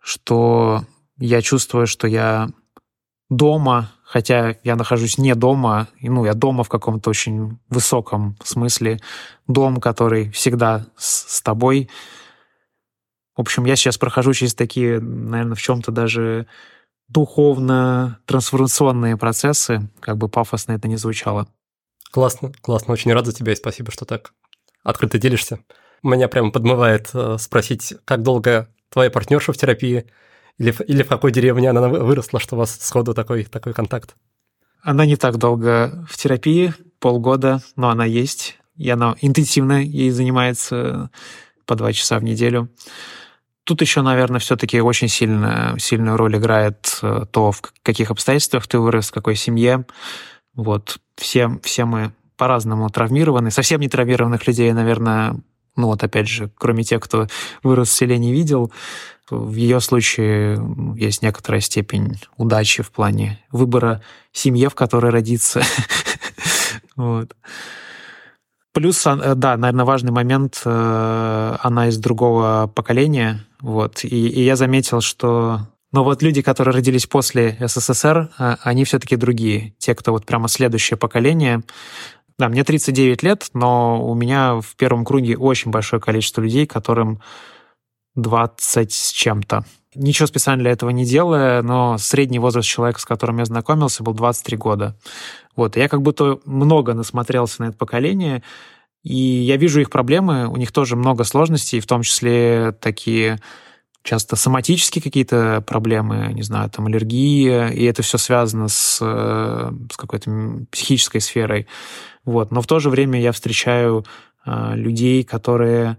что я чувствую, что я дома, хотя я нахожусь не дома, ну, я дома в каком-то очень высоком смысле, дом, который всегда с, с тобой. В общем, я сейчас прохожу через такие, наверное, в чем-то даже духовно-трансформационные процессы, как бы пафосно это не звучало. Классно, классно, очень рад за тебя и спасибо, что так открыто делишься. Меня прямо подмывает э, спросить, как долго твоя партнерша в терапии, или, или в какой деревне она выросла, что у вас сходу такой, такой контакт? Она не так долго в терапии, полгода, но она есть. И она интенсивно ей занимается по два часа в неделю. Тут еще, наверное, все-таки очень сильно, сильную роль играет э, то, в каких обстоятельствах ты вырос, в какой семье. Вот все, все мы по-разному травмированы. Совсем не травмированных людей, наверное, ну вот опять же, кроме тех, кто вырос в селе, не видел, в ее случае есть некоторая степень удачи в плане выбора семьи, в которой родиться. [LAUGHS] вот. Плюс, а, да, наверное, важный момент, э, она из другого поколения, вот, и, и я заметил, что но вот люди, которые родились после СССР, а, они все-таки другие. Те, кто вот прямо следующее поколение. Да, мне 39 лет, но у меня в первом круге очень большое количество людей, которым 20 с чем-то. Ничего специально для этого не делая, но средний возраст человека, с которым я знакомился, был 23 года. Вот, я как будто много насмотрелся на это поколение, и я вижу их проблемы, у них тоже много сложностей, в том числе такие часто соматические какие-то проблемы, не знаю, там аллергия, и это все связано с, э, с какой-то психической сферой. Вот. Но в то же время я встречаю э, людей, которые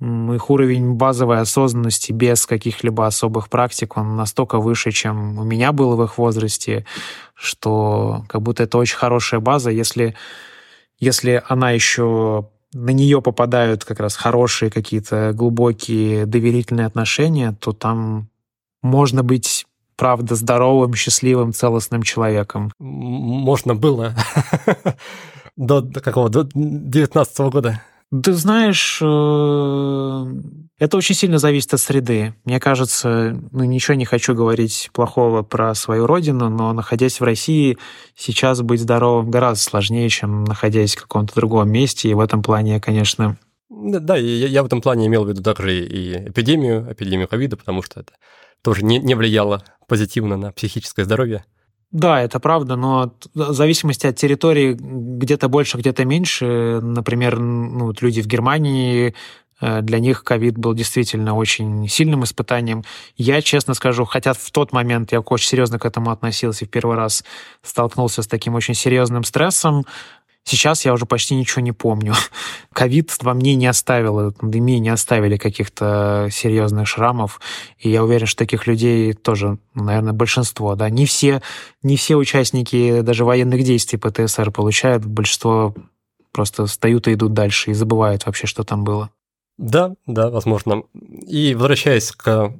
их уровень базовой осознанности без каких-либо особых практик, он настолько выше, чем у меня было в их возрасте, что как будто это очень хорошая база. Если, если она еще на нее попадают как раз хорошие какие-то глубокие доверительные отношения, то там можно быть правда здоровым, счастливым, целостным человеком. Можно было [LAUGHS] до какого? До 19 года. Ты знаешь, э, это очень сильно зависит от среды. Мне кажется, ну ничего не хочу говорить плохого про свою родину, но находясь в России, сейчас быть здоровым гораздо сложнее, чем находясь в каком-то другом месте. И в этом плане конечно... Да, я, я в этом плане имел в виду также и эпидемию, эпидемию ковида, потому что это тоже не, не влияло позитивно на психическое здоровье. Да, это правда, но в зависимости от территории где-то больше, где-то меньше. Например, ну, вот люди в Германии, э, для них ковид был действительно очень сильным испытанием. Я, честно скажу, хотя в тот момент я очень серьезно к этому относился и в первый раз столкнулся с таким очень серьезным стрессом, Сейчас я уже почти ничего не помню. [LAUGHS] Ковид во мне не оставил, пандемии не оставили каких-то серьезных шрамов. И я уверен, что таких людей тоже, наверное, большинство. Да? Не, все, не все участники даже военных действий ПТСР получают. Большинство просто встают и идут дальше и забывают вообще, что там было. Да, да, возможно. И возвращаясь к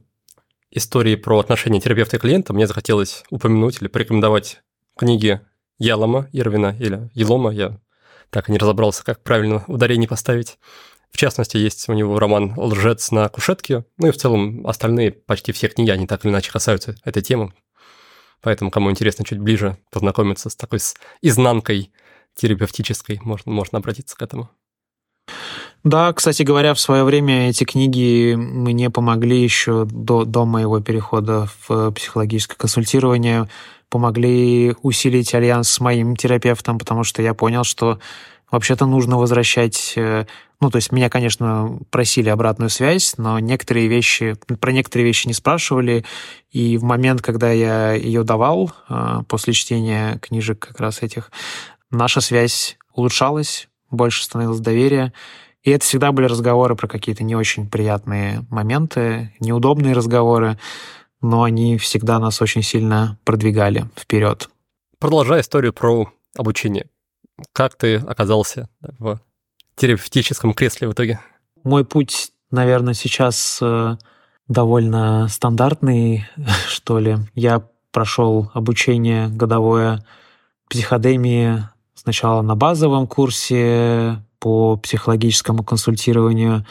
истории про отношения терапевта и клиента, мне захотелось упомянуть или порекомендовать книги Ялома Ирвина или Елома, я так и не разобрался, как правильно ударение поставить. В частности, есть у него роман «Лжец на кушетке», ну и в целом остальные, почти все книги, они так или иначе касаются этой темы. Поэтому, кому интересно чуть ближе познакомиться с такой с изнанкой терапевтической, можно, можно обратиться к этому. Да, кстати говоря, в свое время эти книги мне помогли еще до, до моего перехода в психологическое консультирование помогли усилить альянс с моим терапевтом, потому что я понял, что вообще-то нужно возвращать... Э, ну, то есть меня, конечно, просили обратную связь, но некоторые вещи, про некоторые вещи не спрашивали, и в момент, когда я ее давал, э, после чтения книжек как раз этих, наша связь улучшалась, больше становилось доверия, и это всегда были разговоры про какие-то не очень приятные моменты, неудобные разговоры, но они всегда нас очень сильно продвигали вперед. Продолжая историю про обучение, как ты оказался в терапевтическом кресле в итоге? Мой путь, наверное, сейчас э, довольно стандартный, [LAUGHS] что ли. Я прошел обучение годовое психодемии сначала на базовом курсе по психологическому консультированию,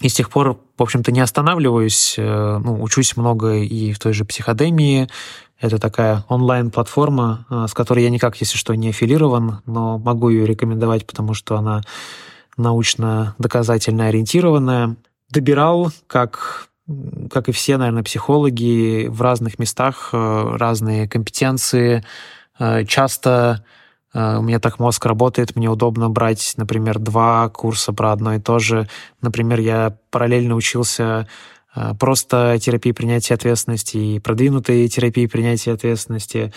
и с тех пор, в общем-то, не останавливаюсь. Э, ну, учусь много и в той же психодемии. Это такая онлайн-платформа, э, с которой я никак, если что, не аффилирован, но могу ее рекомендовать, потому что она научно-доказательно ориентированная. Добирал, как как и все, наверное, психологи, в разных местах э, разные компетенции. Часто у меня так мозг работает, мне удобно брать, например, два курса про одно и то же. Например, я параллельно учился э, просто терапии принятия ответственности и продвинутой терапии принятия ответственности.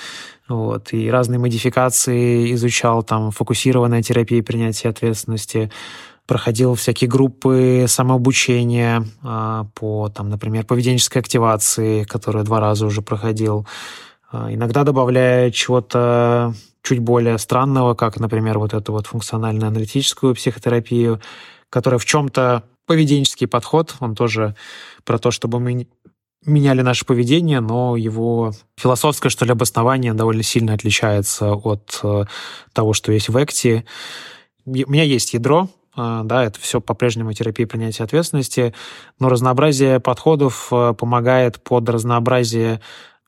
Вот, и разные модификации изучал, там, фокусированная терапия принятия ответственности, проходил всякие группы самообучения э, по, там, например, поведенческой активации, которую два раза уже проходил. Иногда добавляя чего-то чуть более странного, как, например, вот эту вот функционально-аналитическую психотерапию, которая в чем-то поведенческий подход, он тоже про то, чтобы мы меняли наше поведение, но его философское, что ли, обоснование довольно сильно отличается от э, того, что есть в Экте. У меня есть ядро, э, да, это все по-прежнему терапия принятия ответственности, но разнообразие подходов э, помогает под разнообразие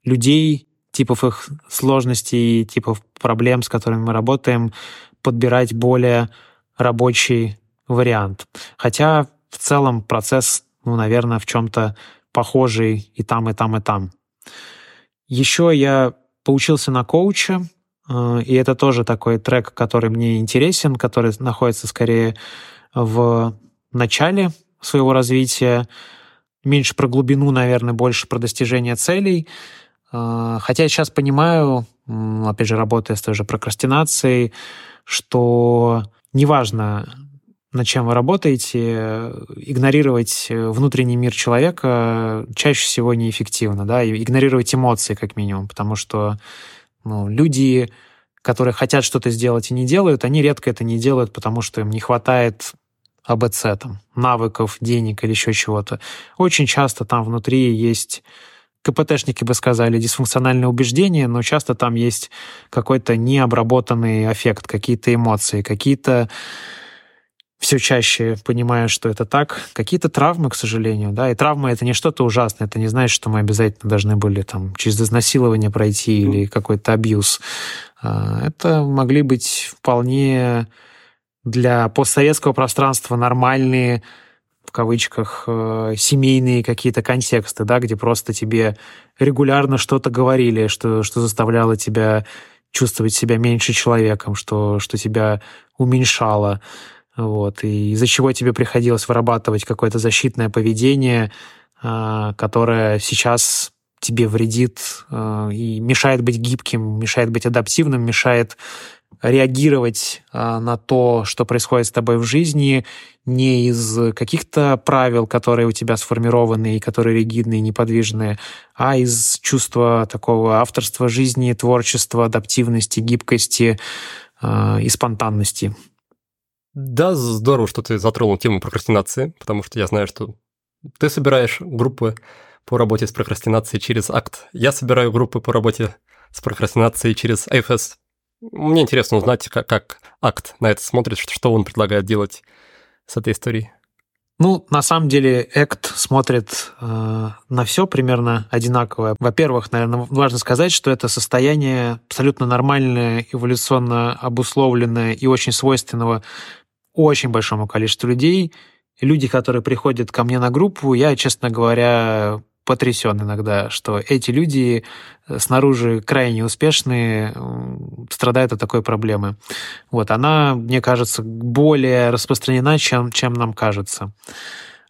людей, типов их сложностей, типов проблем, с которыми мы работаем, подбирать более рабочий вариант. Хотя в целом процесс, ну, наверное, в чем-то похожий и там, и там, и там. Еще я поучился на коуча, э, и это тоже такой трек, который мне интересен, который находится скорее в начале своего развития, меньше про глубину, наверное, больше про достижение целей. А, хотя я сейчас понимаю, опять же, работая с той же прокрастинацией, что неважно, над чем вы работаете, игнорировать внутренний мир человека чаще всего неэффективно, да, и игнорировать эмоции как минимум, потому что ну, люди, которые хотят что-то сделать и не делают, они редко это не делают, потому что им не хватает АБЦ, там, навыков, денег или еще чего-то. Очень часто там внутри есть КПТшники бы сказали, дисфункциональные убеждения, но часто там есть какой-то необработанный эффект, какие-то эмоции, какие-то все чаще понимаю, что это так. Какие-то травмы, к сожалению, да, и травмы это не что-то ужасное, это не значит, что мы обязательно должны были там через изнасилование пройти или какой-то абьюз. А, это могли быть вполне для постсоветского пространства нормальные в кавычках, э, семейные какие-то контексты, да, где просто тебе регулярно что-то говорили, что, что заставляло тебя чувствовать себя меньше человеком, что, что тебя уменьшало, вот, и из-за чего тебе приходилось вырабатывать какое-то защитное поведение, э, которое сейчас тебе вредит э, и мешает быть гибким, мешает быть адаптивным, мешает реагировать а, на то, что происходит с тобой в жизни, не из каких-то правил, которые у тебя сформированы и которые ригидные, неподвижные, а из чувства такого авторства жизни, творчества, адаптивности, гибкости а, и спонтанности. Да, здорово, что ты затронул тему прокрастинации, потому что я знаю, что ты собираешь группы по работе с прокрастинацией через акт. Я собираю группы по работе с прокрастинацией через IFS мне интересно узнать, как, как акт на это смотрит, что, он предлагает делать с этой историей. Ну, на самом деле, Act смотрит э, на все примерно одинаково. Во-первых, наверное, важно сказать, что это состояние абсолютно нормальное, эволюционно обусловленное и очень свойственного очень большому количеству людей. Люди, которые приходят ко мне на группу, я, честно говоря, потрясен иногда, что эти люди э, снаружи крайне успешные, страдают от такой проблемы. Вот, она, мне кажется, более распространена, чем, чем нам кажется.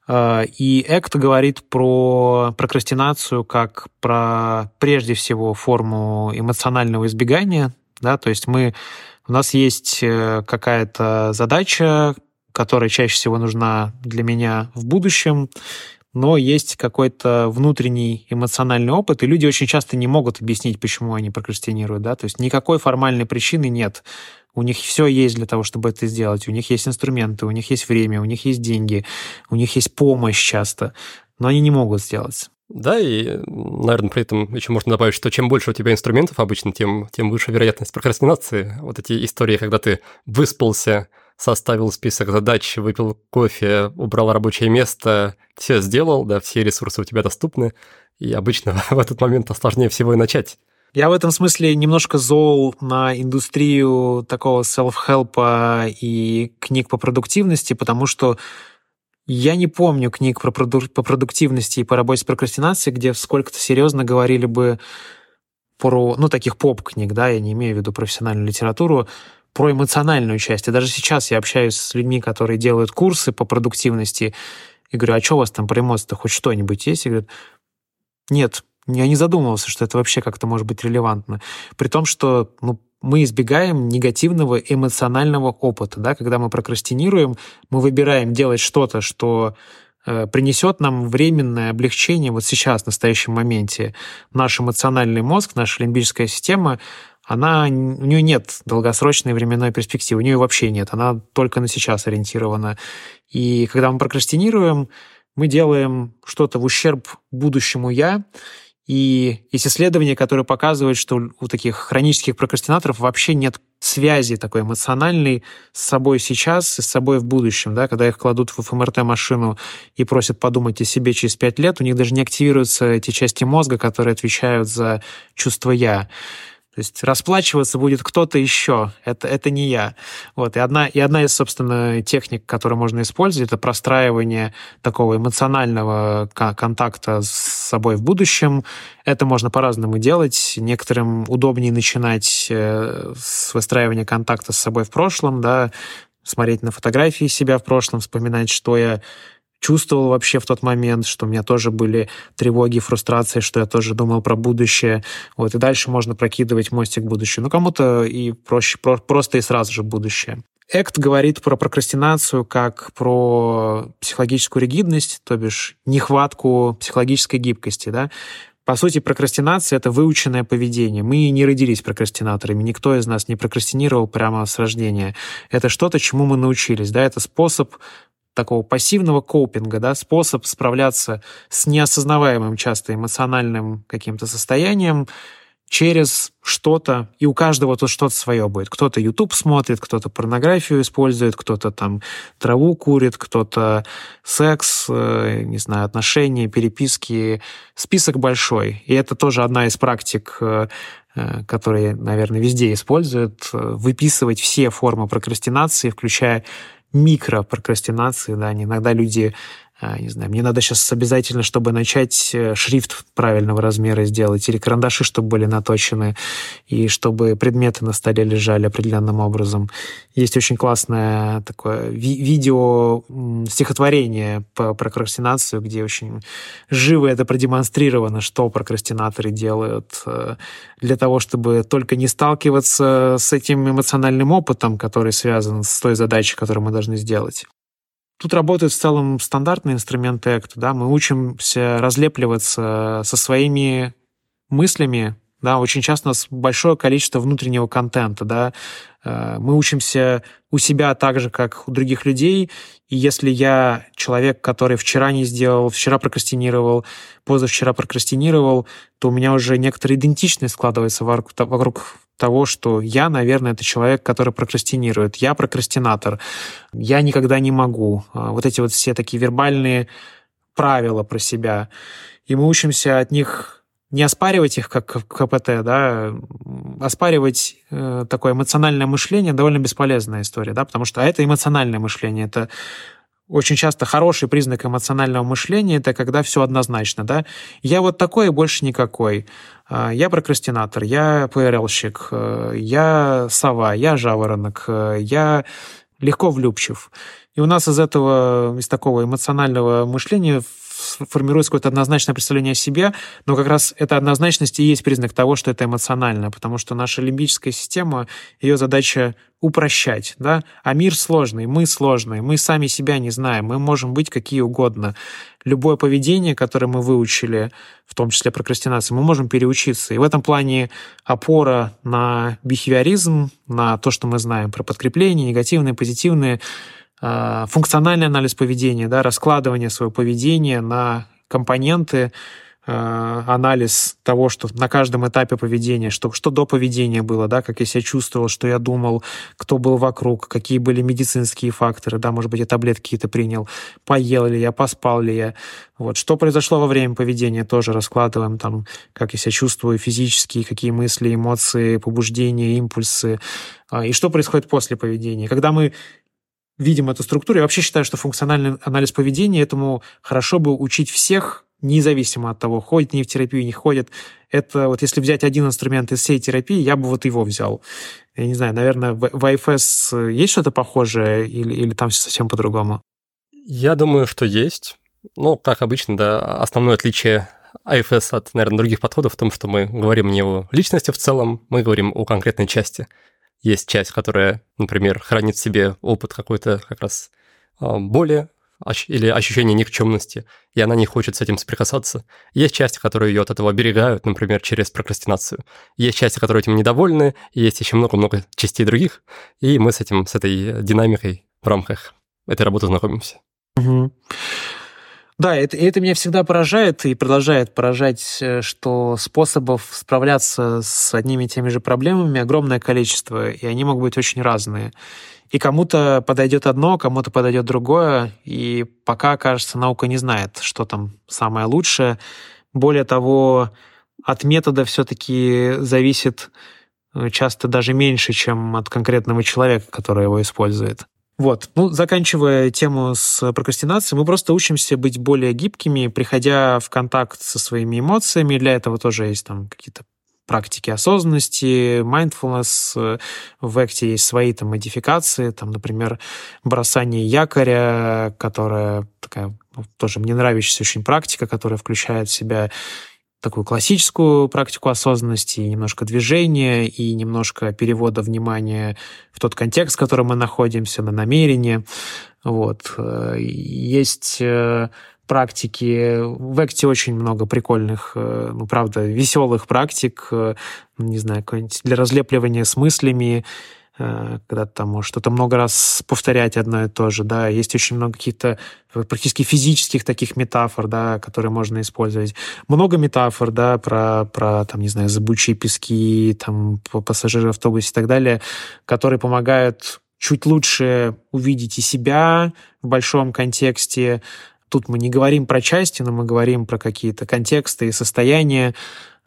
А, и Экт говорит про прокрастинацию как про, прежде всего, форму эмоционального избегания. Да? То есть мы, у нас есть э, какая-то задача, которая чаще всего нужна для меня в будущем, но есть какой-то внутренний эмоциональный опыт, и люди очень часто не могут объяснить, почему они прокрастинируют, да, то есть никакой формальной причины нет. У них все есть для того, чтобы это сделать. У них есть инструменты, у них есть время, у них есть деньги, у них есть помощь часто, но они не могут сделать. Да, и, наверное, при этом еще можно добавить, что чем больше у тебя инструментов обычно, тем, тем выше вероятность прокрастинации. Вот эти истории, когда ты выспался, составил список задач, выпил кофе, убрал рабочее место, все сделал, да, все ресурсы у тебя доступны, и обычно [LAUGHS] в этот момент сложнее всего и начать. Я в этом смысле немножко зол на индустрию такого self-help и книг по продуктивности, потому что я не помню книг про проду- по продуктивности и по работе с прокрастинацией, где сколько-то серьезно говорили бы про, ну, таких поп-книг, да, я не имею в виду профессиональную литературу, про эмоциональную часть. И даже сейчас я общаюсь с людьми, которые делают курсы по продуктивности, и говорю, а что у вас там про эмоции-то хоть что-нибудь есть? И говорят, нет, я не задумывался, что это вообще как-то может быть релевантно. При том, что ну, мы избегаем негативного эмоционального опыта. Да? Когда мы прокрастинируем, мы выбираем делать что-то, что э, принесет нам временное облегчение вот сейчас, в настоящем моменте. Наш эмоциональный мозг, наша лимбическая система она, у нее нет долгосрочной временной перспективы, у нее вообще нет, она только на сейчас ориентирована. И когда мы прокрастинируем, мы делаем что-то в ущерб будущему «я», и есть исследования, которые показывают, что у таких хронических прокрастинаторов вообще нет связи такой эмоциональной с собой сейчас и с собой в будущем. Да? Когда их кладут в ФМРТ-машину и просят подумать о себе через пять лет, у них даже не активируются эти части мозга, которые отвечают за чувство «я». То есть расплачиваться будет кто-то еще, это, это не я. Вот. И, одна, и одна из, собственно, техник, которую можно использовать, это простраивание такого эмоционального контакта с собой в будущем. Это можно по-разному делать. Некоторым удобнее начинать э, с выстраивания контакта с собой в прошлом, да, смотреть на фотографии себя в прошлом, вспоминать, что я чувствовал вообще в тот момент, что у меня тоже были тревоги, фрустрации, что я тоже думал про будущее. Вот, и дальше можно прокидывать мостик в будущее. Ну, кому-то и проще, про, просто и сразу же будущее. Экт говорит про прокрастинацию как про психологическую ригидность, то бишь нехватку психологической гибкости. Да? По сути, прокрастинация — это выученное поведение. Мы не родились прокрастинаторами, никто из нас не прокрастинировал прямо с рождения. Это что-то, чему мы научились. Да? Это способ такого пассивного копинга, да, способ справляться с неосознаваемым часто эмоциональным каким-то состоянием, через что-то, и у каждого тут что-то свое будет. Кто-то YouTube смотрит, кто-то порнографию использует, кто-то там траву курит, кто-то секс, э, не знаю, отношения, переписки. Список большой. И это тоже одна из практик, э, э, которые, наверное, везде используют, выписывать все формы прокрастинации, включая микропрокрастинации. Да. Иногда люди не знаю, мне надо сейчас обязательно, чтобы начать э, шрифт правильного размера сделать, или карандаши, чтобы были наточены, и чтобы предметы на столе лежали определенным образом. Есть очень классное такое ви- видео стихотворение по прокрастинацию, где очень живо это продемонстрировано, что прокрастинаторы делают э, для того, чтобы только не сталкиваться с этим эмоциональным опытом, который связан с той задачей, которую мы должны сделать. Тут работают в целом стандартные инструменты ACT, да, мы учимся разлепливаться со своими мыслями, да, очень часто у нас большое количество внутреннего контента, да, э, мы учимся у себя так же, как у других людей, и если я человек, который вчера не сделал, вчера прокрастинировал, позавчера прокрастинировал, то у меня уже некоторая идентичность складывается вокруг того, что я, наверное, это человек, который прокрастинирует. Я прокрастинатор. Я никогда не могу. А, вот эти вот все такие вербальные правила про себя. И мы учимся от них не оспаривать их как КПТ, да, оспаривать э, такое эмоциональное мышление довольно бесполезная история, да, потому что а это эмоциональное мышление, это очень часто хороший признак эмоционального мышления это когда все однозначно, да. Я вот такой и больше никакой. А, я прокрастинатор, я ПРЛщик, э, я сова, я жаворонок, э, я легко влюбчив. И у нас из этого, из такого эмоционального мышления формируется какое-то однозначное представление о себе, но как раз эта однозначность и есть признак того, что это эмоционально, потому что наша лимбическая система, ее задача упрощать, да, а мир сложный, мы сложные, мы сами себя не знаем, мы можем быть какие угодно. Любое поведение, которое мы выучили, в том числе прокрастинацию, мы можем переучиться. И в этом плане опора на бихевиоризм, на то, что мы знаем про подкрепление, негативные, позитивные, функциональный анализ поведения, да, раскладывание своего поведения на компоненты, а, анализ того, что на каждом этапе поведения, что, что до поведения было, да, как я себя чувствовал, что я думал, кто был вокруг, какие были медицинские факторы, да, может быть, я таблетки какие-то принял, поел ли я, поспал ли я. Вот. Что произошло во время поведения, тоже раскладываем, там, как я себя чувствую физически, какие мысли, эмоции, побуждения, импульсы, а, и что происходит после поведения. Когда мы видим эту структуру. Я вообще считаю, что функциональный анализ поведения этому хорошо бы учить всех, независимо от того, ходит не в терапию, не ходит. Это вот если взять один инструмент из всей терапии, я бы вот его взял. Я не знаю, наверное, в IFS есть что-то похожее или, или там все совсем по-другому? Я думаю, что есть. Ну, как обычно, да, основное отличие IFS от, наверное, других подходов в том, что мы говорим не о личности в целом, мы говорим о конкретной части. Есть часть, которая, например, хранит в себе опыт какой-то как раз а, боли или ощущение никчемности, и она не хочет с этим соприкасаться. Есть части, которые ее от этого оберегают, например, через прокрастинацию. Есть части, которые этим недовольны, есть еще много-много частей других, и мы с этим, с этой динамикой в рамках этой работы знакомимся. Угу. Да, это, это меня всегда поражает и продолжает поражать, э, что способов справляться с одними и теми же проблемами огромное количество, и они могут быть очень разные. И кому-то подойдет одно, кому-то подойдет другое, и пока, кажется, наука не знает, что там самое лучшее. Более того, от метода все-таки зависит э, часто даже меньше, чем от конкретного человека, который его использует. Вот. Ну, заканчивая тему с прокрастинацией, мы просто учимся быть более гибкими, приходя в контакт со своими эмоциями. Для этого тоже есть там какие-то практики осознанности, mindfulness. В Экте есть свои там модификации, там, например, бросание якоря, которая такая ну, тоже мне нравящаяся очень практика, которая включает в себя такую классическую практику осознанности, немножко движения, и немножко перевода внимания в тот контекст, в котором мы находимся, на намерение. Вот. Э, есть э, практики. В Экте очень много прикольных, э, ну, правда, веселых практик, не знаю, для разлепливания с мыслями, когда ты там что-то много раз повторять одно и то же, да, есть очень много каких-то практически физических таких метафор, да, которые можно использовать. Много метафор, да, про, про там, не знаю, зыбучие пески, там, пассажиры в и так далее, которые помогают чуть лучше увидеть и себя в большом контексте. Тут мы не говорим про части, но мы говорим про какие-то контексты и состояния,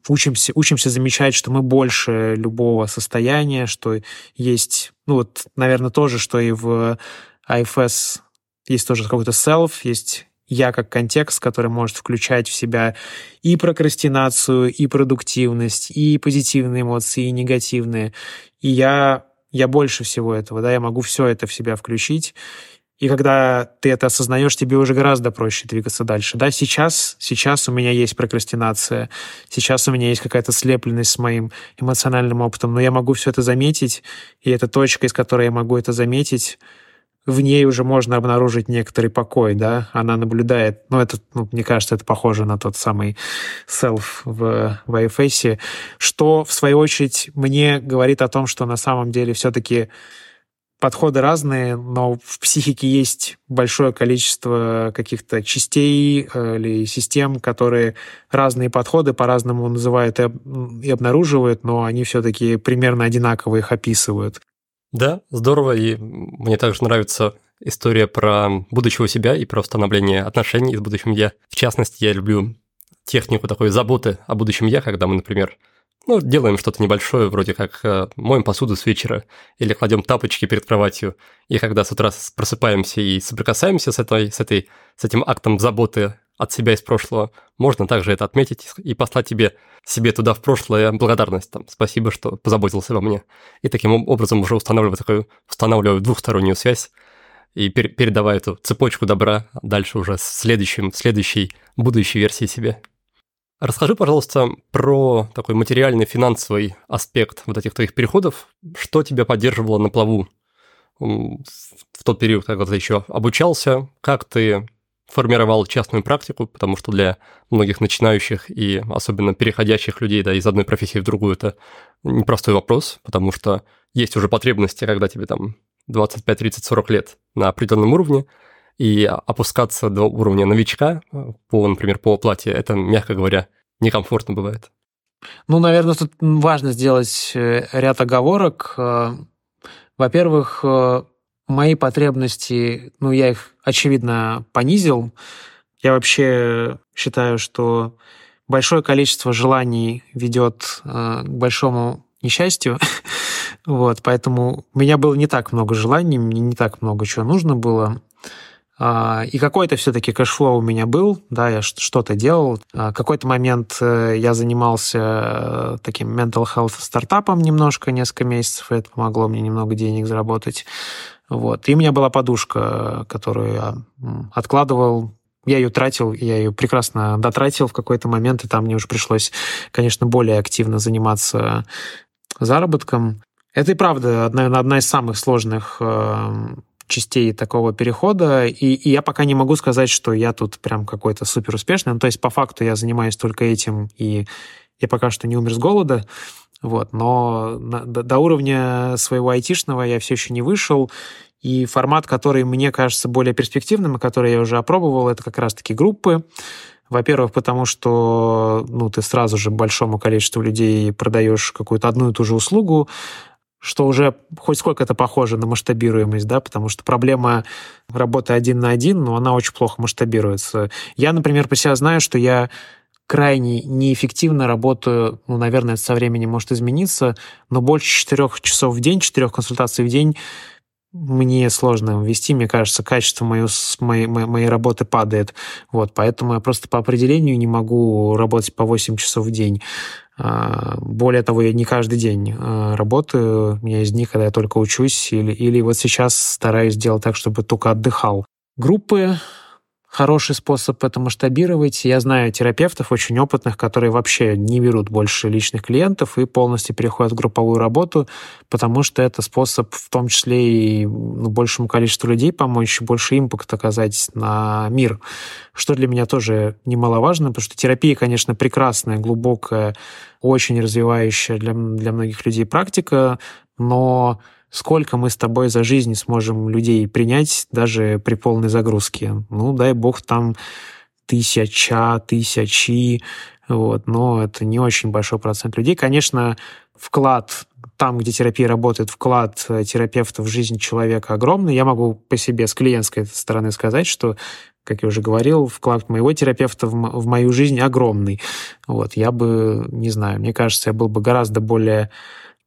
учимся, учимся замечать, что мы больше любого состояния, что есть, ну вот, наверное, тоже, что и в IFS есть тоже какой-то self, есть я как контекст, который может включать в себя и прокрастинацию, и продуктивность, и позитивные эмоции, и негативные. И я, я больше всего этого, да, я могу все это в себя включить. И когда ты это осознаешь, тебе уже гораздо проще двигаться дальше. Да, сейчас, сейчас у меня есть прокрастинация, сейчас у меня есть какая-то слепленность с моим эмоциональным опытом, но я могу все это заметить, и эта точка, из которой я могу это заметить, в ней уже можно обнаружить некоторый покой, да, она наблюдает, ну, это, ну, мне кажется, это похоже на тот самый self в, в IFS, что, в свою очередь, мне говорит о том, что на самом деле все-таки подходы разные, но в психике есть большое количество каких-то частей э, или систем, которые разные подходы по-разному называют и обнаруживают, но они все-таки примерно одинаково их описывают. Да, здорово, и мне также нравится история про будущего себя и про установление отношений с будущим я. В частности, я люблю технику такой заботы о будущем я, когда мы, например, ну, делаем что-то небольшое, вроде как э, моем посуду с вечера или кладем тапочки перед кроватью. И когда с утра просыпаемся и соприкасаемся с, этой, с, этой, с этим актом заботы от себя из прошлого, можно также это отметить и послать тебе, себе туда в прошлое благодарность. Там, спасибо, что позаботился обо мне. И таким образом уже устанавливаю такую, устанавливаю двухстороннюю связь и пер, передавая эту цепочку добра дальше уже следующим, следующей будущей версии себя. Расскажи, пожалуйста, про такой материальный финансовый аспект вот этих твоих переходов. Что тебя поддерживало на плаву в тот период, когда ты еще обучался? Как ты формировал частную практику, потому что для многих начинающих и особенно переходящих людей да, из одной профессии в другую это непростой вопрос, потому что есть уже потребности, когда тебе там 25, 30, 40 лет на определенном уровне, и опускаться до уровня новичка, э, по, например, по оплате, это, мягко говоря, некомфортно бывает. Ну, наверное, тут важно сделать э, ряд оговорок. Э, во-первых, мои потребности, ну, я их, очевидно, понизил. Я вообще считаю, что большое количество желаний ведет к большому несчастью. [LAUGHS] вот, поэтому у меня было не так много желаний, мне не так много чего нужно было. А, и какой-то все-таки cash flow у меня был, да, я что-то делал. А, какой-то момент э, я занимался э, таким mental health стартапом немножко, несколько месяцев, и это помогло мне немного денег заработать. Вот. И у меня была подушка, которую я откладывал я ее тратил, я ее прекрасно дотратил в какой-то момент, и там мне уже пришлось, конечно, более активно заниматься заработком. Это и правда, наверное, одна из самых сложных э, частей такого перехода, и, и я пока не могу сказать, что я тут прям какой-то супер успешный. Ну, то есть по факту я занимаюсь только этим, и я пока что не умер с голода, вот, но на, до, до уровня своего айтишного я все еще не вышел, и формат, который мне кажется более перспективным, и который я уже опробовал, это как раз-таки группы. Во-первых, потому что ну, ты сразу же большому количеству людей продаешь какую-то одну и ту же услугу, что уже хоть сколько-то похоже на масштабируемость, да, потому что проблема работы один на один, но она очень плохо масштабируется. Я, например, по себе знаю, что я крайне неэффективно работаю, ну, наверное, это со временем может измениться, но больше четырех часов в день, четырех консультаций в день мне сложно вести, мне кажется, качество моей, моей, моей работы падает. Вот, поэтому я просто по определению не могу работать по 8 часов в день. А, более того, я не каждый день а, работаю. У меня есть дни, когда я только учусь, или, или вот сейчас стараюсь сделать так, чтобы только отдыхал. Группы хороший способ это масштабировать. Я знаю терапевтов очень опытных, которые вообще не берут больше личных клиентов и полностью переходят в групповую работу, потому что это способ в том числе и ну, большему количеству людей помочь, больше импакт оказать на мир, что для меня тоже немаловажно, потому что терапия, конечно, прекрасная, глубокая, очень развивающая для, для многих людей практика, но сколько мы с тобой за жизнь сможем людей принять даже при полной загрузке. Ну, дай бог, там тысяча, тысячи, вот, но это не очень большой процент людей. Конечно, вклад там, где терапия работает, вклад э, терапевта в жизнь человека огромный. Я могу по себе с клиентской стороны сказать, что как я уже говорил, вклад моего терапевта в, в мою жизнь огромный. Вот, я бы, не знаю, мне кажется, я был бы гораздо более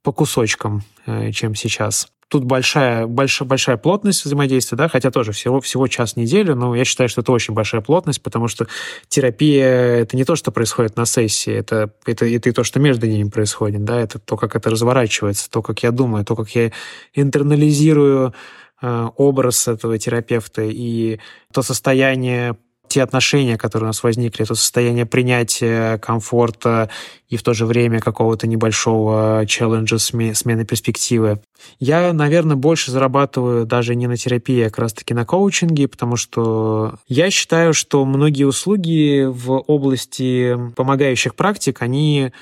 по кусочкам, э, чем сейчас. Тут большая, большая, большая плотность взаимодействия, да, хотя тоже всего, всего час в неделю, но я считаю, что это очень большая плотность, потому что терапия — это не то, что происходит на сессии, это, это, это и то, что между ними происходит, да, это то, как это разворачивается, то, как я думаю, то, как я интернализирую э, образ этого терапевта и то состояние те отношения, которые у нас возникли, это состояние принятия, комфорта и в то же время какого-то небольшого челленджа, смены перспективы. Я, наверное, больше зарабатываю даже не на терапии, а как раз-таки на коучинге, потому что я считаю, что многие услуги в области помогающих практик, они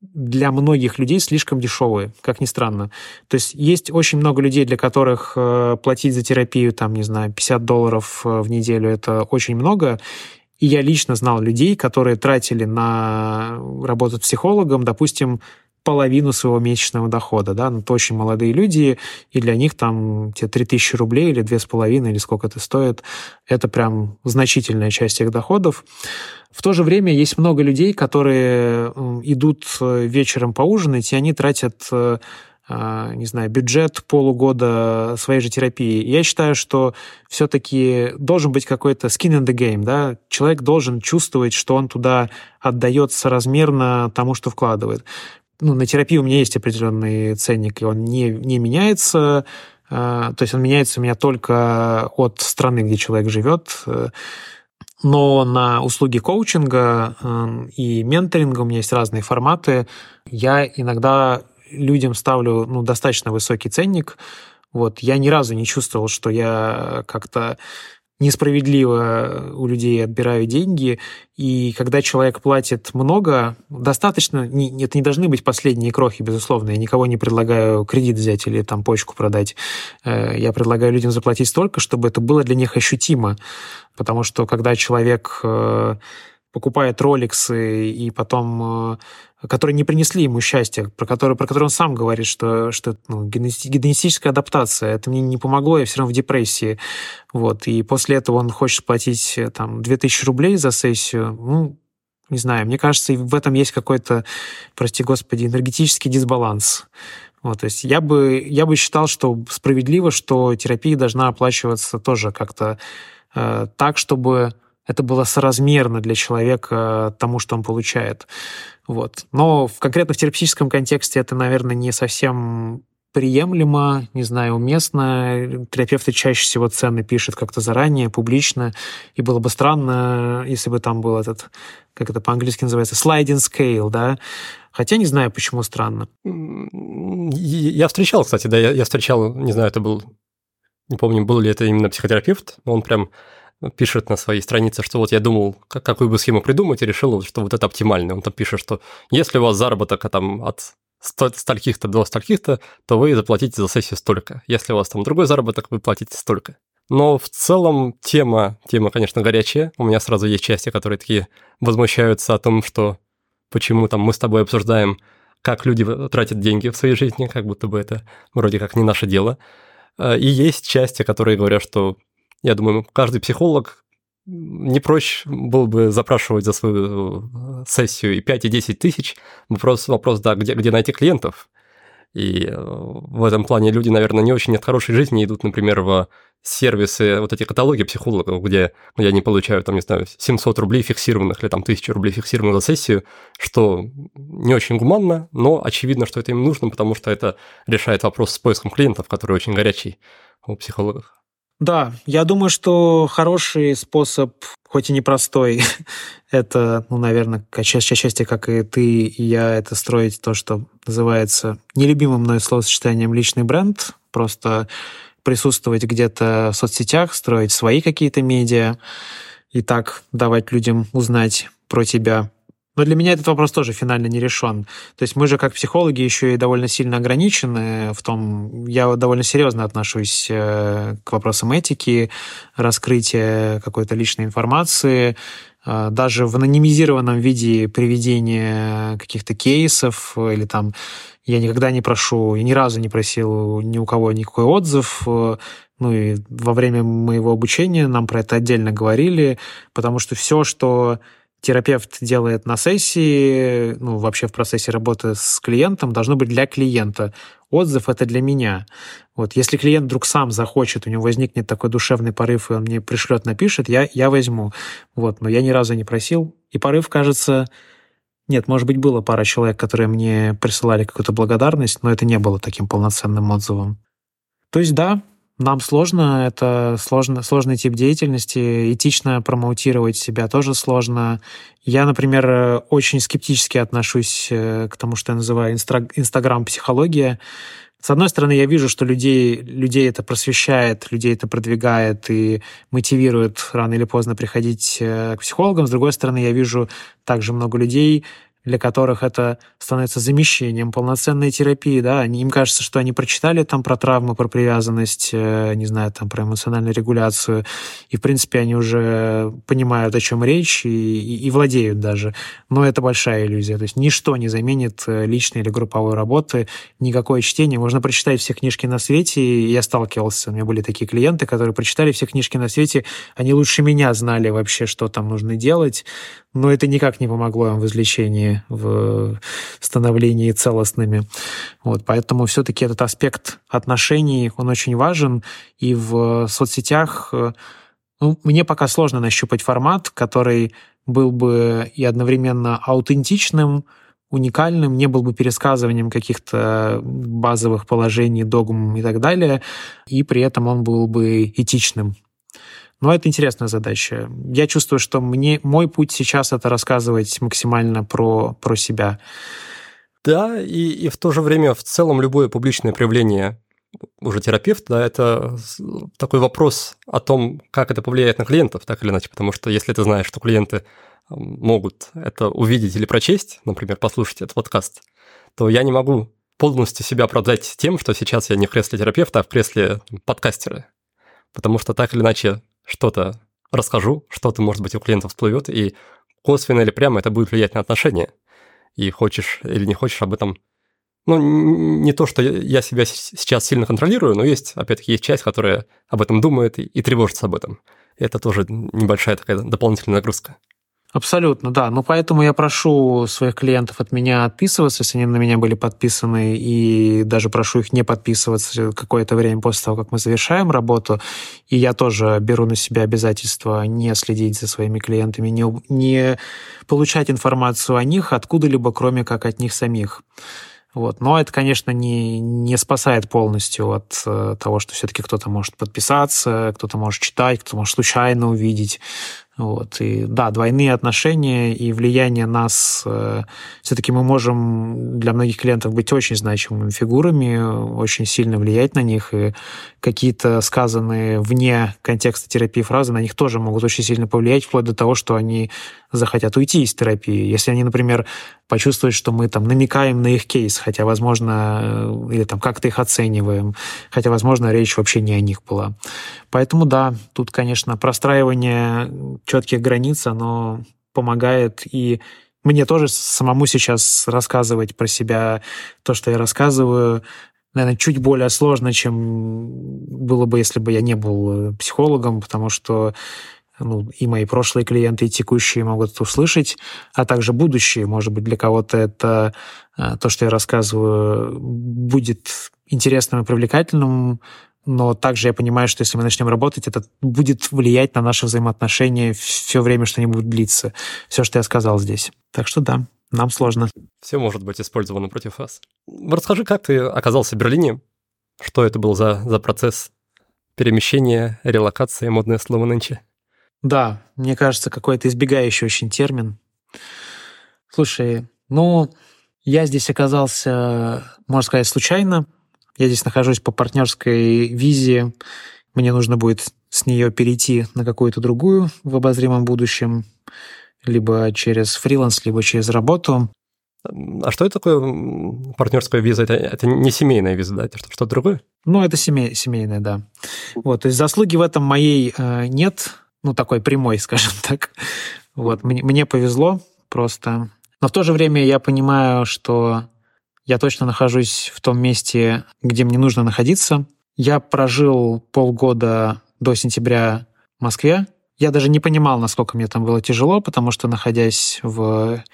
для многих людей слишком дешевые, как ни странно. То есть есть очень много людей, для которых э, платить за терапию, там, не знаю, 50 долларов э, в неделю — это очень много. И я лично знал людей, которые тратили на работу с психологом, допустим, половину своего месячного дохода, да, ну, это очень молодые люди, и для них там те 3000 рублей или 2,5, или сколько это стоит, это прям значительная часть их доходов. В то же время есть много людей, которые идут э, вечером поужинать, и они тратят э, а, не знаю, бюджет полугода своей же терапии. Я считаю, что все-таки должен быть какой-то skin in the game, да, человек должен чувствовать, что он туда отдает соразмерно тому, что вкладывает. Ну, на терапию у меня есть определенный ценник, и он не, не меняется, а, то есть он меняется у меня только от страны, где человек живет, но на услуги коучинга и менторинга у меня есть разные форматы. Я иногда людям ставлю ну, достаточно высокий ценник. Вот. Я ни разу не чувствовал, что я как-то несправедливо у людей отбираю деньги, и когда человек платит много, достаточно, не, это не должны быть последние крохи, безусловно, я никого не предлагаю кредит взять или там почку продать, э, я предлагаю людям заплатить столько, чтобы это было для них ощутимо, потому что когда человек э, покупает роликсы и потом э, которые не принесли ему счастья, про которые, про которые он сам говорит, что, что ну, генетическая адаптация, это мне не помогло, я все равно в депрессии. Вот. И после этого он хочет платить э, там 2000 рублей за сессию. Ну, не знаю, мне кажется, в этом есть какой-то, прости господи, энергетический дисбаланс. Вот, то есть я бы, я бы считал, что справедливо, что терапия должна оплачиваться тоже как-то э, так, чтобы это было соразмерно для человека тому, что он получает. Вот. Но в, конкретно в терапевтическом контексте это, наверное, не совсем приемлемо, не знаю, уместно. Терапевты чаще всего цены пишут как-то заранее, публично, и было бы странно, если бы там был этот, как это по-английски называется, sliding scale, да, Хотя не знаю, почему странно. Я встречал, кстати, да, я, я встречал, не знаю, это был, не помню, был ли это именно психотерапевт, но он прям пишет на своей странице, что вот я думал, какую бы схему придумать, и решил, что вот это оптимально. Он там пишет, что если у вас заработок там, от стольких-то до стольких-то, то вы заплатите за сессию столько. Если у вас там другой заработок, вы платите столько. Но в целом тема, тема, конечно, горячая. У меня сразу есть части, которые такие возмущаются о том, что почему там мы с тобой обсуждаем, как люди тратят деньги в своей жизни, как будто бы это вроде как не наше дело. Э, и есть части, которые говорят, что я думаю, каждый психолог не проще было бы запрашивать за свою э, сессию и 5, и 10 тысяч. Вопрос, вопрос да, где, где найти клиентов. И э, в этом плане люди, наверное, не очень от хорошей жизни идут, например, в сервисы, вот эти каталоги психологов, где, где они получают, там, не знаю, 700 рублей фиксированных или там 1000 рублей фиксированных за сессию, что не очень гуманно, но очевидно, что это им нужно, потому что это решает вопрос с поиском клиентов, который очень горячий у психологов. Да, я думаю, что хороший способ, хоть и непростой, [LAUGHS] это, ну, наверное, части, как и ты и я, это строить то, что называется нелюбимым мной словосочетанием личный бренд, просто присутствовать где-то в соцсетях, строить свои какие-то медиа и так давать людям узнать про тебя. Но для меня этот вопрос тоже финально не решен. То есть мы же как психологи еще и довольно сильно ограничены в том, я довольно серьезно отношусь э, к вопросам этики, раскрытия какой-то личной информации, э, даже в анонимизированном виде приведения каких-то кейсов или там я никогда не прошу, я ни разу не просил ни у кого никакой отзыв, э, ну и во время моего обучения нам про это отдельно говорили, потому что все, что терапевт делает на сессии, ну, вообще в процессе работы с клиентом, должно быть для клиента. Отзыв — это для меня. Вот, если клиент вдруг сам захочет, у него возникнет такой душевный порыв, и он мне пришлет, напишет, я, я возьму. Вот, но я ни разу не просил. И порыв, кажется... Нет, может быть, было пара человек, которые мне присылали какую-то благодарность, но это не было таким полноценным отзывом. То есть, да, нам сложно, это сложно, сложный тип деятельности, этично промоутировать себя тоже сложно. Я, например, очень скептически отношусь э, к тому, что я называю инстаграм-психология. С одной стороны, я вижу, что людей, людей это просвещает, людей это продвигает и мотивирует рано или поздно приходить э, к психологам. С другой стороны, я вижу также много людей, для которых это становится замещением полноценной терапии, да, им кажется, что они прочитали там про травму, про привязанность, э, не знаю, там про эмоциональную регуляцию, и, в принципе, они уже понимают, о чем речь, и, и, и владеют даже. Но это большая иллюзия, то есть ничто не заменит э, личной или групповой работы, никакое чтение. Можно прочитать все книжки на свете, и я сталкивался, у меня были такие клиенты, которые прочитали все книжки на свете, они лучше меня знали вообще, что там нужно делать, но это никак не помогло им в излечении, в становлении целостными. Вот, поэтому все-таки этот аспект отношений, он очень важен, и в соцсетях ну, мне пока сложно нащупать формат, который был бы и одновременно аутентичным, уникальным, не был бы пересказыванием каких-то базовых положений, догм и так далее, и при этом он был бы этичным. Но это интересная задача. Я чувствую, что мне, мой путь сейчас это рассказывать максимально про, про себя. Да, и, и в то же время в целом любое публичное проявление уже терапевта, да, это такой вопрос о том, как это повлияет на клиентов, так или иначе, потому что если ты знаешь, что клиенты могут это увидеть или прочесть, например, послушать этот подкаст, то я не могу полностью себя оправдать тем, что сейчас я не в кресле терапевта, а в кресле подкастера. Потому что так или иначе что-то расскажу, что-то, может быть, у клиентов всплывет, и косвенно или прямо это будет влиять на отношения. И хочешь или не хочешь об этом... Ну, не то, что я себя сейчас сильно контролирую, но есть, опять-таки, есть часть, которая об этом думает и, и тревожится об этом. И это тоже небольшая такая дополнительная нагрузка. Абсолютно, да. Ну, поэтому я прошу своих клиентов от меня отписываться, если они на меня были подписаны, и даже прошу их не подписываться какое-то время после того, как мы завершаем работу. И я тоже беру на себя обязательство не следить за своими клиентами, не, не получать информацию о них откуда-либо, кроме как от них самих. Вот. Но это, конечно, не, не спасает полностью от э, того, что все-таки кто-то может подписаться, кто-то может читать, кто-то может случайно увидеть. Вот. И да, двойные отношения и влияние нас, э, все-таки мы можем для многих клиентов быть очень значимыми фигурами, очень сильно влиять на них, и какие-то сказанные вне контекста терапии фразы на них тоже могут очень сильно повлиять, вплоть до того, что они захотят уйти из терапии. Если они, например, почувствуют, что мы там намекаем на их кейс, хотя, возможно, э, или там как-то их оцениваем, хотя, возможно, речь вообще не о них была. Поэтому да, тут, конечно, простраивание четких границ, оно помогает и мне тоже самому сейчас рассказывать про себя то, что я рассказываю, наверное, чуть более сложно, чем было бы, если бы я не был психологом, потому что ну, и мои прошлые клиенты, и текущие могут это услышать, а также будущие. Может быть, для кого-то это э, то, что я рассказываю, будет интересным и привлекательным, но также я понимаю, что если мы начнем работать, это будет влиять на наши взаимоотношения все время, что они будут длиться. Все, что я сказал здесь. Так что да, нам сложно. Все может быть использовано против вас. Расскажи, как ты оказался в Берлине? Что это был за, за процесс перемещение, релокация, модное слово нынче. Да, мне кажется, какой-то избегающий очень термин. Слушай, ну, я здесь оказался, можно сказать, случайно. Я здесь нахожусь по партнерской визе. Мне нужно будет с нее перейти на какую-то другую в обозримом будущем, либо через фриланс, либо через работу. А что это такое партнерская виза? Это, это не семейная виза, да? Это что, что другое? Ну, это семей, семейная, да. Вот, то есть заслуги в этом моей э, нет, ну, такой прямой, [LAUGHS] скажем так. Вот, мне, мне повезло просто. Но в то же время я понимаю, что я точно нахожусь в том месте, где мне нужно находиться. Я прожил полгода до сентября в Москве. Я даже не понимал, насколько мне там было тяжело, потому что, находясь в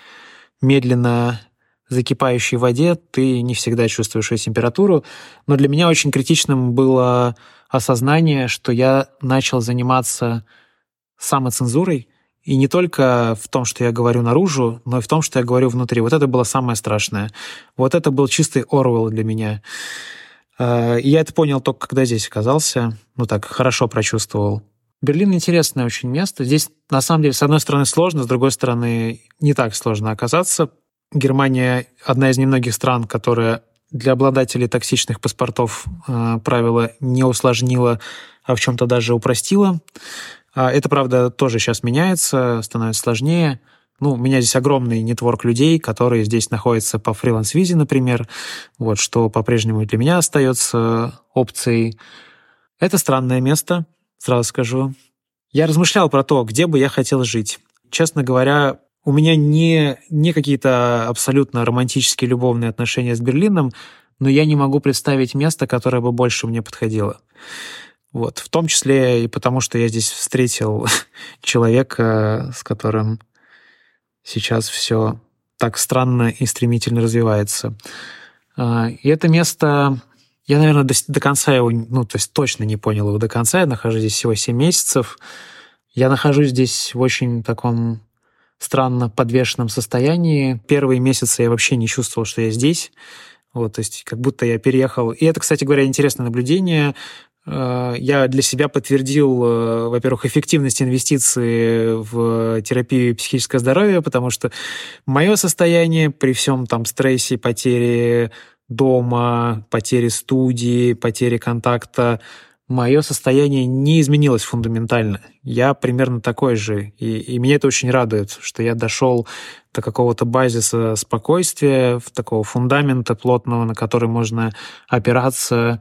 медленно закипающей воде, ты не всегда чувствуешь ее температуру. Но для меня очень критичным было осознание, что я начал заниматься самоцензурой, и не только в том, что я говорю наружу, но и в том, что я говорю внутри. Вот это было самое страшное. Вот это был чистый Орвелл для меня. Э, и я это понял только, когда здесь оказался. Ну так, хорошо прочувствовал. Берлин интересное очень место. Здесь, на самом деле, с одной стороны сложно, с другой стороны не так сложно оказаться. Германия одна из немногих стран, которая для обладателей токсичных паспортов э, правила не усложнила, а в чем-то даже упростила. А это, правда, тоже сейчас меняется, становится сложнее. Ну, у меня здесь огромный нетворк людей, которые здесь находятся по фриланс-визе, например, вот, что по-прежнему для меня остается опцией. Это странное место, сразу скажу. Я размышлял про то, где бы я хотел жить. Честно говоря, у меня не, не какие-то абсолютно романтические любовные отношения с Берлином, но я не могу представить место, которое бы больше мне подходило. Вот. В том числе и потому, что я здесь встретил [LAUGHS] человека, с которым сейчас все так странно и стремительно развивается. А, и это место, я, наверное, до, до конца его, ну, то есть точно не понял его до конца. Я нахожусь здесь всего 7 месяцев. Я нахожусь здесь в очень таком странно подвешенном состоянии. Первые месяцы я вообще не чувствовал, что я здесь. Вот, то есть как будто я переехал. И это, кстати говоря, интересное наблюдение. Э, я для себя подтвердил, э, во-первых, эффективность инвестиций в терапию психического здоровья, потому что мое состояние при всем там стрессе, потере дома, потере студии, потере контакта, мое состояние не изменилось фундаментально. Я примерно такой же. И, и меня это очень радует, что я дошел до какого-то базиса спокойствия, такого фундамента плотного, на который можно опираться,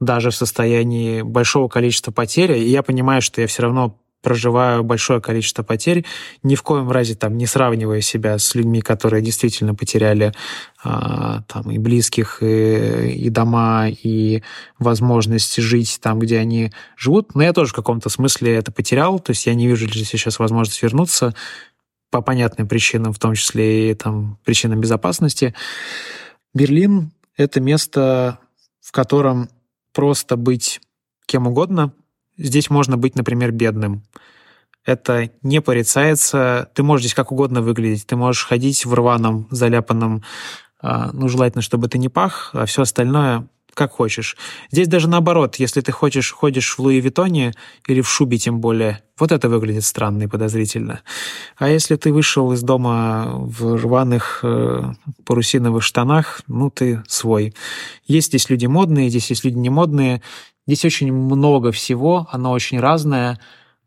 даже в состоянии большого количества потерь, и я понимаю, что я все равно проживаю большое количество потерь, ни в коем разе там не сравнивая себя с людьми, которые действительно потеряли а, там и близких, и, и дома, и возможность жить там, где они живут. Но я тоже в каком-то смысле это потерял, то есть я не вижу здесь сейчас возможность вернуться по понятным причинам, в том числе и там причинам безопасности. Берлин — это место, в котором просто быть кем угодно. Здесь можно быть, например, бедным. Это не порицается. Ты можешь здесь как угодно выглядеть. Ты можешь ходить в рваном, заляпанном, а, ну, желательно, чтобы ты не пах, а все остальное как хочешь. Здесь даже наоборот, если ты хочешь, ходишь в Луи Виттоне или в шубе тем более, вот это выглядит странно и подозрительно. А если ты вышел из дома в рваных э, парусиновых штанах, ну ты свой. Есть здесь люди модные, здесь есть люди не модные. Здесь очень много всего, оно очень разное.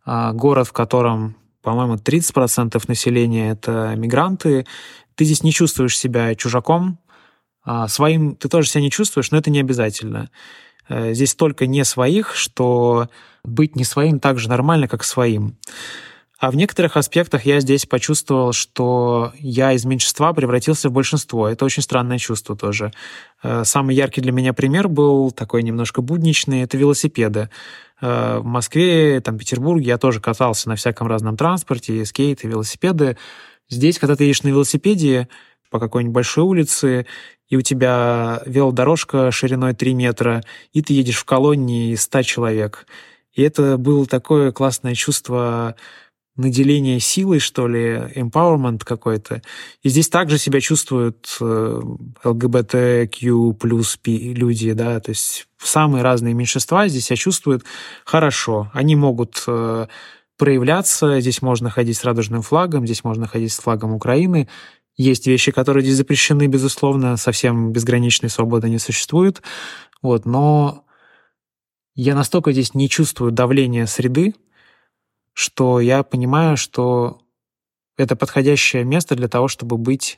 А, город, в котором, по-моему, 30% населения — это мигранты. Ты здесь не чувствуешь себя чужаком, а, своим ты тоже себя не чувствуешь, но это не обязательно. Э, здесь столько не своих, что быть не своим так же нормально, как своим. А в некоторых аспектах я здесь почувствовал, что я из меньшинства превратился в большинство. Это очень странное чувство тоже. Э, самый яркий для меня пример был такой немножко будничный. Это велосипеды. Э, в Москве, там, Петербурге я тоже катался на всяком разном транспорте, скейты, велосипеды. Здесь, когда ты едешь на велосипеде по какой-нибудь большой улице, и у тебя велодорожка шириной 3 метра, и ты едешь в колонии из 100 человек. И это было такое классное чувство наделение силой, что ли, empowerment какой-то. И здесь также себя чувствуют э, ЛГБТQ плюс люди, да, то есть самые разные меньшинства здесь себя чувствуют хорошо. Они могут э, проявляться, здесь можно ходить с радужным флагом, здесь можно ходить с флагом Украины. Есть вещи, которые здесь запрещены, безусловно, совсем безграничной свободы не существует. Вот, но я настолько здесь не чувствую давления среды, что я понимаю, что это подходящее место для того, чтобы быть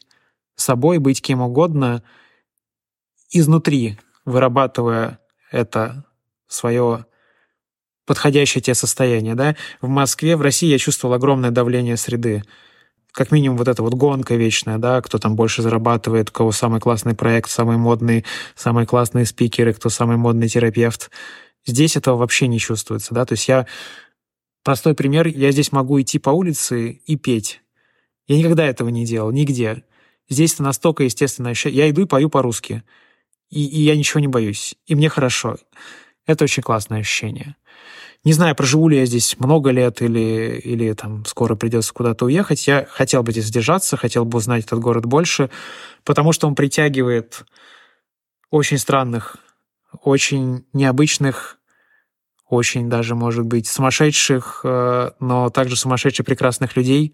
собой, быть кем угодно, изнутри, вырабатывая это свое подходящее тебе состояние. Да? В Москве, в России я чувствовал огромное давление среды. Как минимум вот эта вот гонка вечная, да, кто там больше зарабатывает, у кого самый классный проект, самый модный, самые классные спикеры, кто самый модный терапевт. Здесь этого вообще не чувствуется, да, то есть я Простой пример, я здесь могу идти по улице и петь. Я никогда этого не делал, нигде. Здесь это настолько естественно. Я иду и пою по-русски. И, и я ничего не боюсь. И мне хорошо. Это очень классное ощущение. Не знаю, проживу ли я здесь много лет или, или там скоро придется куда-то уехать. Я хотел бы здесь задержаться, хотел бы узнать этот город больше, потому что он притягивает очень странных, очень необычных очень даже, может быть, сумасшедших, э, но также сумасшедших прекрасных людей.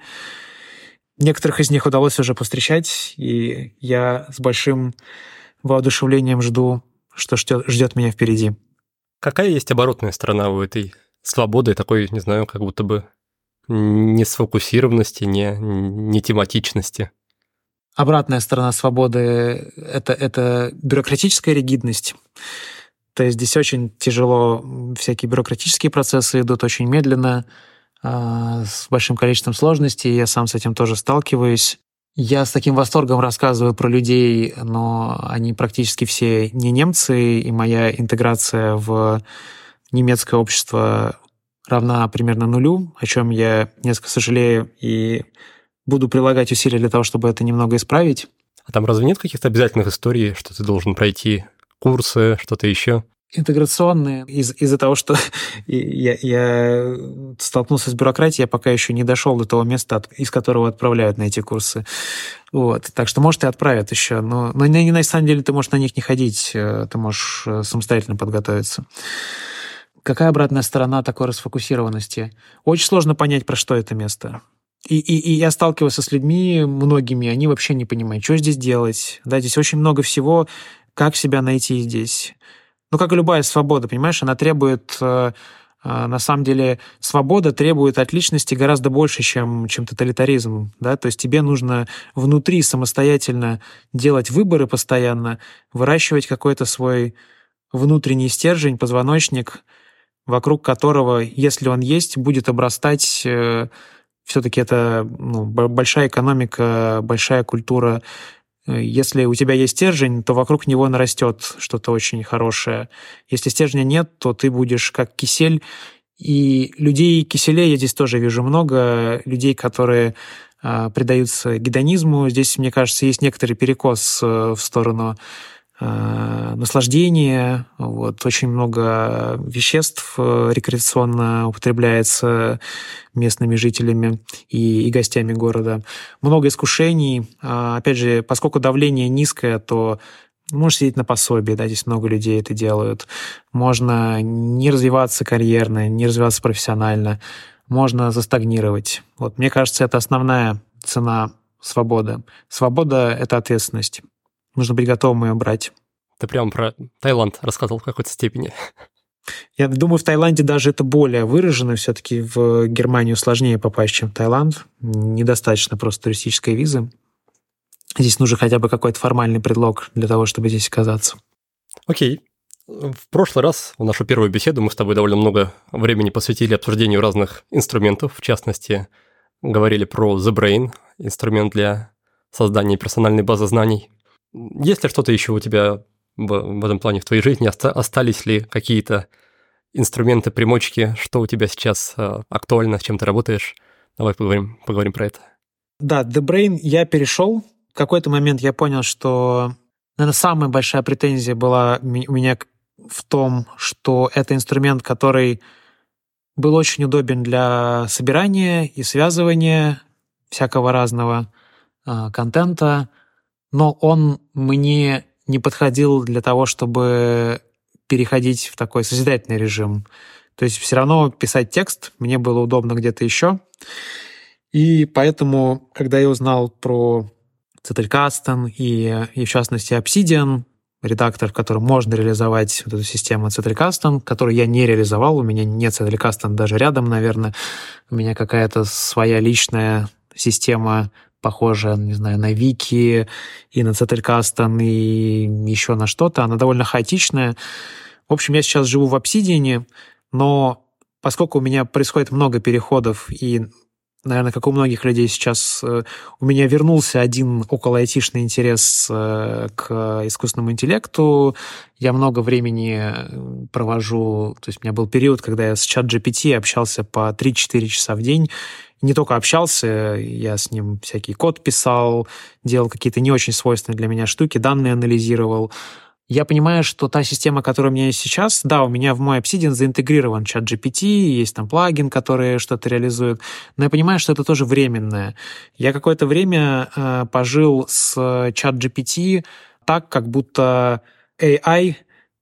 Некоторых из них удалось уже повстречать, и я с большим воодушевлением жду, что ждет меня впереди. Какая есть оборотная сторона у этой свободы, такой, не знаю, как будто бы не сфокусированности, не, не тематичности? Обратная сторона свободы это, — это бюрократическая ригидность. То есть здесь очень тяжело, всякие бюрократические процессы идут очень медленно, а, с большим количеством сложностей. Я сам с этим тоже сталкиваюсь. Я с таким восторгом рассказываю про людей, но они практически все не немцы, и моя интеграция в немецкое общество равна примерно нулю, о чем я несколько сожалею и буду прилагать усилия для того, чтобы это немного исправить. А там разве нет каких-то обязательных историй, что ты должен пройти курсы, что-то еще? Интеграционные из- из-за того, что [LAUGHS] я, я столкнулся с бюрократией, я пока еще не дошел до того места, от, из которого отправляют на эти курсы. Вот. Так что, может, и отправят еще. Но, но на, на самом деле ты можешь на них не ходить, э, ты можешь э, самостоятельно подготовиться. Какая обратная сторона такой расфокусированности? Очень сложно понять, про что это место. И, и, и я сталкивался с людьми, многими, они вообще не понимают, что здесь делать. Да, здесь очень много всего, как себя найти здесь. Ну, как и любая свобода, понимаешь, она требует э, э, на самом деле свобода требует от личности гораздо больше, чем, чем тоталитаризм. Да? То есть тебе нужно внутри самостоятельно делать выборы постоянно, выращивать какой-то свой внутренний стержень, позвоночник, вокруг которого, если он есть, будет обрастать э, все-таки это ну, большая экономика, большая культура если у тебя есть стержень, то вокруг него нарастет что-то очень хорошее. Если стержня нет, то ты будешь как кисель. И людей киселей я здесь тоже вижу много. Людей, которые э, предаются гедонизму. Здесь, мне кажется, есть некоторый перекос э, в сторону наслаждение, вот, очень много веществ э, рекреационно употребляется местными жителями и, и гостями города. Много искушений. А, опять же, поскольку давление низкое, то можешь сидеть на пособии, да, здесь много людей это делают. Можно не развиваться карьерно, не развиваться профессионально. Можно застагнировать. Вот, мне кажется, это основная цена свободы. Свобода — это ответственность. Нужно быть готовым ее брать. Ты прям про Таиланд рассказывал в какой-то степени. [LAUGHS] Я думаю, в Таиланде даже это более выражено. Все-таки в Германию сложнее попасть, чем в Таиланд. Недостаточно просто туристической визы. Здесь нужен хотя бы какой-то формальный предлог для того, чтобы здесь оказаться. Окей. В прошлый раз, в нашу первую беседу, мы с тобой довольно много времени посвятили обсуждению разных инструментов. В частности, говорили про The Brain, инструмент для создания персональной базы знаний. Есть ли что-то еще у тебя в, этом плане в твоей жизни? Оста- остались ли какие-то инструменты, примочки? Что у тебя сейчас э, актуально, с чем ты работаешь? Давай поговорим, поговорим про это. Да, The Brain я перешел. В какой-то момент я понял, что, наверное, самая большая претензия была у меня в том, что это инструмент, который был очень удобен для собирания и связывания всякого разного э, контента, но он мне не подходил для того, чтобы переходить в такой созидательный режим. То есть все равно писать текст мне было удобно где-то еще. И поэтому, когда я узнал про Zettelkasten и, и в частности Obsidian, редактор, в котором можно реализовать вот эту систему Zettelkasten, которую я не реализовал, у меня нет Zettelkasten даже рядом, наверное. У меня какая-то своя личная система похожая, не знаю, на Вики и на Zettelkasten и еще на что-то. Она довольно хаотичная. В общем, я сейчас живу в Obsidian, но поскольку у меня происходит много переходов и наверное, как у многих людей сейчас, э, у меня вернулся один около айтишный интерес э, к искусственному интеллекту. Я много времени э, провожу, то есть у меня был период, когда я с чат GPT общался по 3-4 часа в день. Не только общался, я с ним всякий код писал, делал какие-то не очень свойственные для меня штуки, данные анализировал я понимаю, что та система, которая у меня есть сейчас, да, у меня в мой Obsidian заинтегрирован чат GPT, есть там плагин, который что-то реализует, но я понимаю, что это тоже временное. Я какое-то время э, пожил с чат GPT так, как будто AI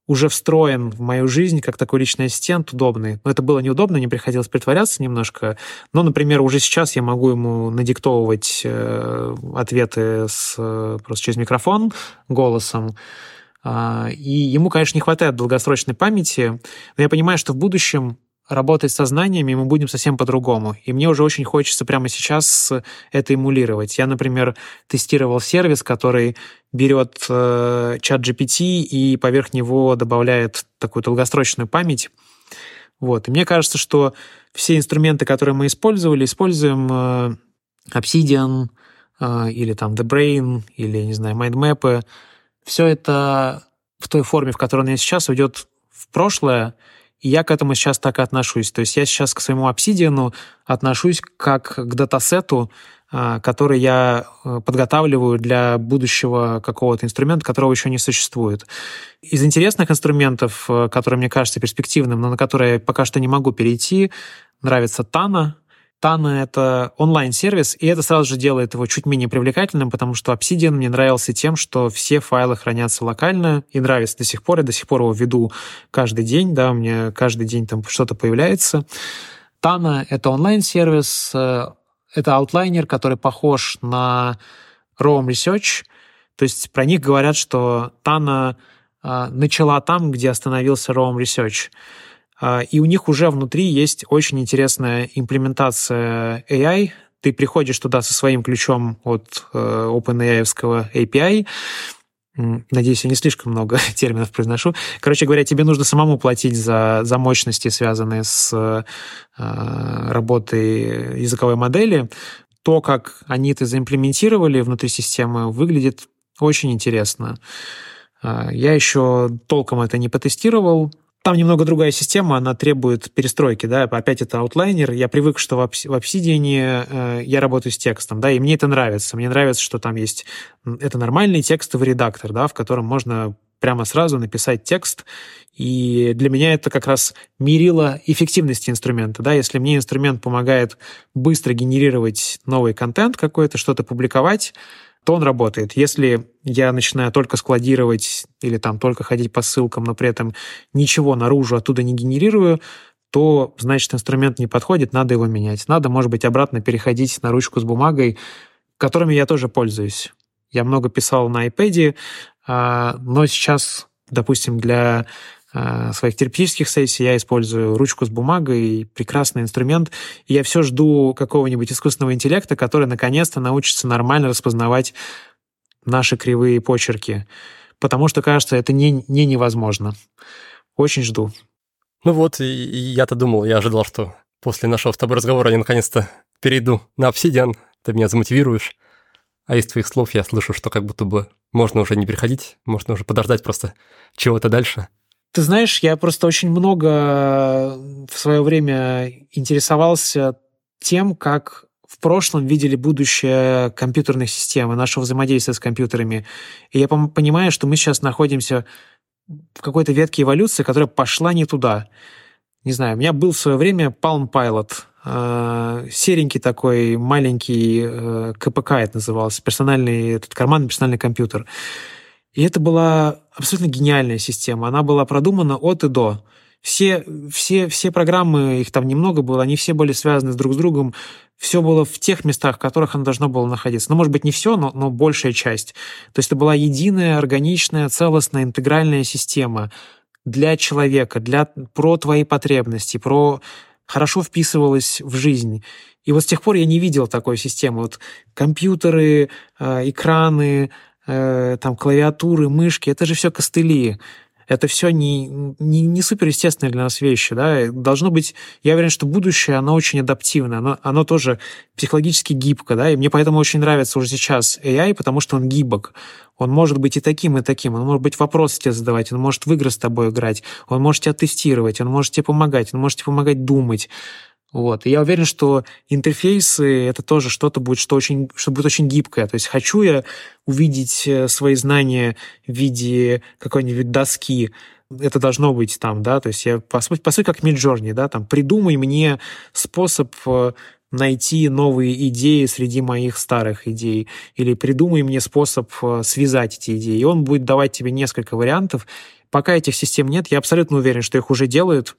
уже встроен в мою жизнь как такой личный ассистент удобный. Но это было неудобно, мне приходилось притворяться немножко. Но, например, уже сейчас я могу ему надиктовывать э, ответы с, э, просто через микрофон голосом. А, и ему, конечно, не хватает долгосрочной памяти, но я понимаю, что в будущем работать с знаниями мы будем совсем по-другому. И мне уже очень хочется прямо сейчас это эмулировать. Я, например, тестировал сервис, который берет э, чат GPT и поверх него добавляет такую долгосрочную память. Вот. И мне кажется, что все инструменты, которые мы использовали, используем э, Obsidian э, или там The Brain, или, не знаю, MindMap, все это в той форме, в которой она сейчас, уйдет в прошлое, я к этому сейчас так и отношусь. То есть я сейчас к своему обсидиану отношусь как к датасету, а, который я э, подготавливаю для будущего какого-то инструмента, которого еще не существует. Из интересных инструментов, э, которые мне кажется перспективным, но на которые я пока что не могу перейти, нравится Тана, Тана — это онлайн-сервис, и это сразу же делает его чуть менее привлекательным, потому что Obsidian мне нравился тем, что все файлы хранятся локально, и нравится до сих пор. Я до сих пор его веду каждый день, да, у меня каждый день там что-то появляется. Тана — это онлайн-сервис, э, это аутлайнер, который похож на Roam Research, то есть про них говорят, что Тана э, начала там, где остановился Roam Research. А, и у них уже внутри есть очень интересная имплементация AI. Ты приходишь туда со своим ключом от э, OpenAI API, Надеюсь, я не слишком много [LAUGHS] терминов произношу. Короче говоря, тебе нужно самому платить за, за мощности, связанные с э, работой языковой модели. То, как они это заимплементировали внутри системы, выглядит очень интересно. А, я еще толком это не потестировал, там немного другая система, она требует перестройки, да, опять это аутлайнер. Я привык, что в Obsidian э, я работаю с текстом, да, и мне это нравится. Мне нравится, что там есть... Это нормальный текстовый редактор, да, в котором можно прямо сразу написать текст, и для меня это как раз мерило эффективности инструмента. Да? Если мне инструмент помогает быстро генерировать новый контент какой-то, что-то публиковать, то он работает. Если я начинаю только складировать или там только ходить по ссылкам, но при этом ничего наружу оттуда не генерирую, то, значит, инструмент не подходит, надо его менять. Надо, может быть, обратно переходить на ручку с бумагой, которыми я тоже пользуюсь. Я много писал на iPad, а, но сейчас, допустим, для своих терапевтических сессий я использую ручку с бумагой, прекрасный инструмент. И я все жду какого-нибудь искусственного интеллекта, который наконец-то научится нормально распознавать наши кривые почерки. Потому что, кажется, это не, не невозможно. Очень жду. Ну вот, я-то думал, я ожидал, что после нашего с тобой разговора я наконец-то перейду на обсидиан, ты меня замотивируешь. А из твоих слов я слышу, что как будто бы можно уже не переходить, можно уже подождать просто чего-то дальше. Ты знаешь, я просто очень много в свое время интересовался тем, как в прошлом видели будущее компьютерных систем и нашего взаимодействия с компьютерами. И я понимаю, что мы сейчас находимся в какой-то ветке эволюции, которая пошла не туда. не знаю, у меня был в свое время Palm Pilot, э, серенький такой маленький э, КПК это назывался, персональный, этот карманный персональный компьютер. И это была абсолютно гениальная система. Она была продумана от и до. Все, все, все программы, их там немного было, они все были связаны друг с другом. Все было в тех местах, в которых оно должно было находиться. Ну, может быть, не все, но, но большая часть. То есть это была единая, органичная, целостная, интегральная система для человека, для, про твои потребности, про хорошо вписывалась в жизнь. И вот с тех пор я не видел такой системы. Вот компьютеры, э, экраны, э, там клавиатуры, мышки, это же все костыли. Это все не, не, не суперестественные для нас вещи. Да? Должно быть, я уверен, что будущее, оно очень адаптивное, оно, оно тоже психологически гибко. Да? И мне поэтому очень нравится уже сейчас AI, потому что он гибок. Он может быть и таким, и таким. Он может быть вопросы тебе задавать, он может в игры с тобой играть, он может тебя тестировать, он может тебе помогать, он может тебе помогать думать. Вот. И я уверен, что интерфейсы — это тоже что-то будет, что, очень, что будет очень гибкое. То есть хочу я увидеть э, свои знания в виде какой-нибудь доски, это должно быть там, да, то есть я, по сути, по сути как Midjourney, да, там, придумай мне способ э, найти новые идеи среди моих старых идей, или придумай мне способ э, связать эти идеи. И он будет давать тебе несколько вариантов. Пока этих систем нет, я абсолютно уверен, что их уже делают.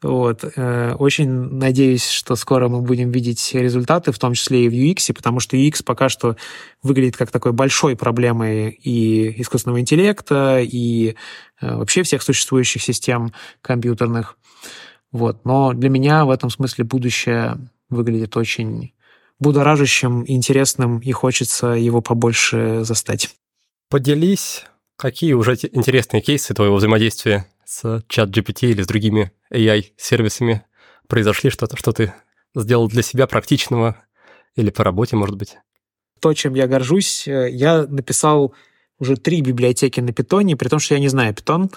Вот. Э, очень надеюсь, что скоро мы будем видеть результаты, в том числе и в UX, потому что UX пока что выглядит как такой большой проблемой и искусственного интеллекта, и э, вообще всех существующих систем компьютерных. Вот. Но для меня в этом смысле будущее выглядит очень будоражащим, интересным, и хочется его побольше застать. Поделись, какие уже интересные кейсы твоего взаимодействия с чат GPT или с другими AI-сервисами произошли, что-то, что ты сделал для себя практичного или по работе, может быть? То, чем я горжусь, э, я написал уже три библиотеки на питоне, при том, что я не знаю питон.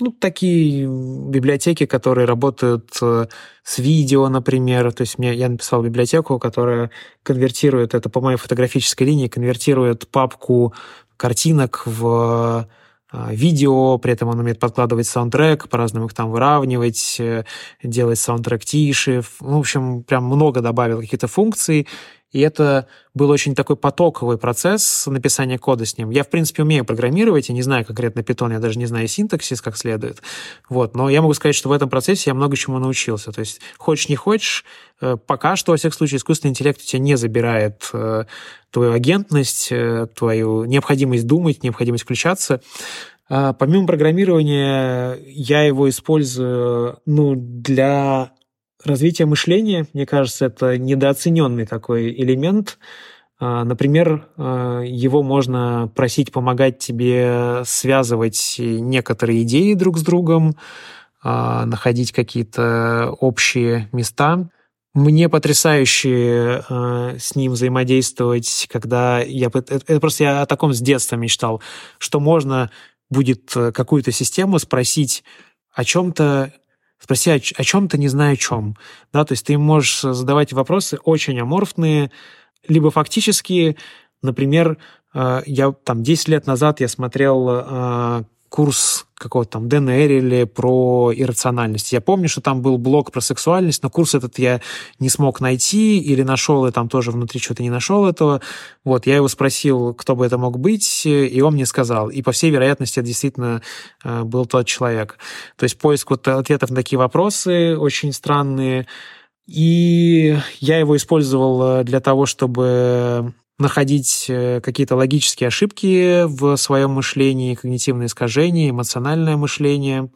Ну, такие библиотеки, которые работают э, с видео, например. То есть мне, я написал библиотеку, которая конвертирует, это по моей фотографической линии, конвертирует папку картинок в а, видео, при этом он умеет подкладывать саундтрек, по-разному их там выравнивать, э, делать саундтрек тише. В общем, прям много добавил каких-то функций, и это был очень такой потоковый процесс написания кода с ним. Я, в принципе, умею программировать, я не знаю конкретно Python, я даже не знаю синтаксис как следует. Вот. Но я могу сказать, что в этом процессе я много чему научился. То есть, хочешь не хочешь, э, пока что, во всяком случае, искусственный интеллект у тебя не забирает э, твою агентность, э, твою необходимость думать, необходимость включаться. А, помимо программирования, я его использую ну, для развития мышления. Мне кажется, это недооцененный такой элемент. А, например, а, его можно просить помогать тебе связывать некоторые идеи друг с другом, находить какие-то общие места. Мне потрясающе э, с ним взаимодействовать, когда я... Это, это просто я о таком с детства мечтал, что можно будет э, какую-то систему спросить о чем-то, спроси о, о чем-то, не зная о чем. Да, то есть ты можешь задавать вопросы очень аморфные, либо фактические. Например, э, я там 10 лет назад я смотрел э, курс какого-то там Дэна Эрили про иррациональность. Я помню, что там был блок про сексуальность, но курс этот я не смог найти или нашел, и там тоже внутри что-то не нашел этого. Вот, я его спросил, кто бы это мог быть, и он мне сказал. И по всей вероятности это действительно э, был тот человек. То есть поиск вот ответов на такие вопросы очень странные. И я его использовал э, для того, чтобы находить э, какие-то логические ошибки в своем мышлении, когнитивные искажения, эмоциональное мышление.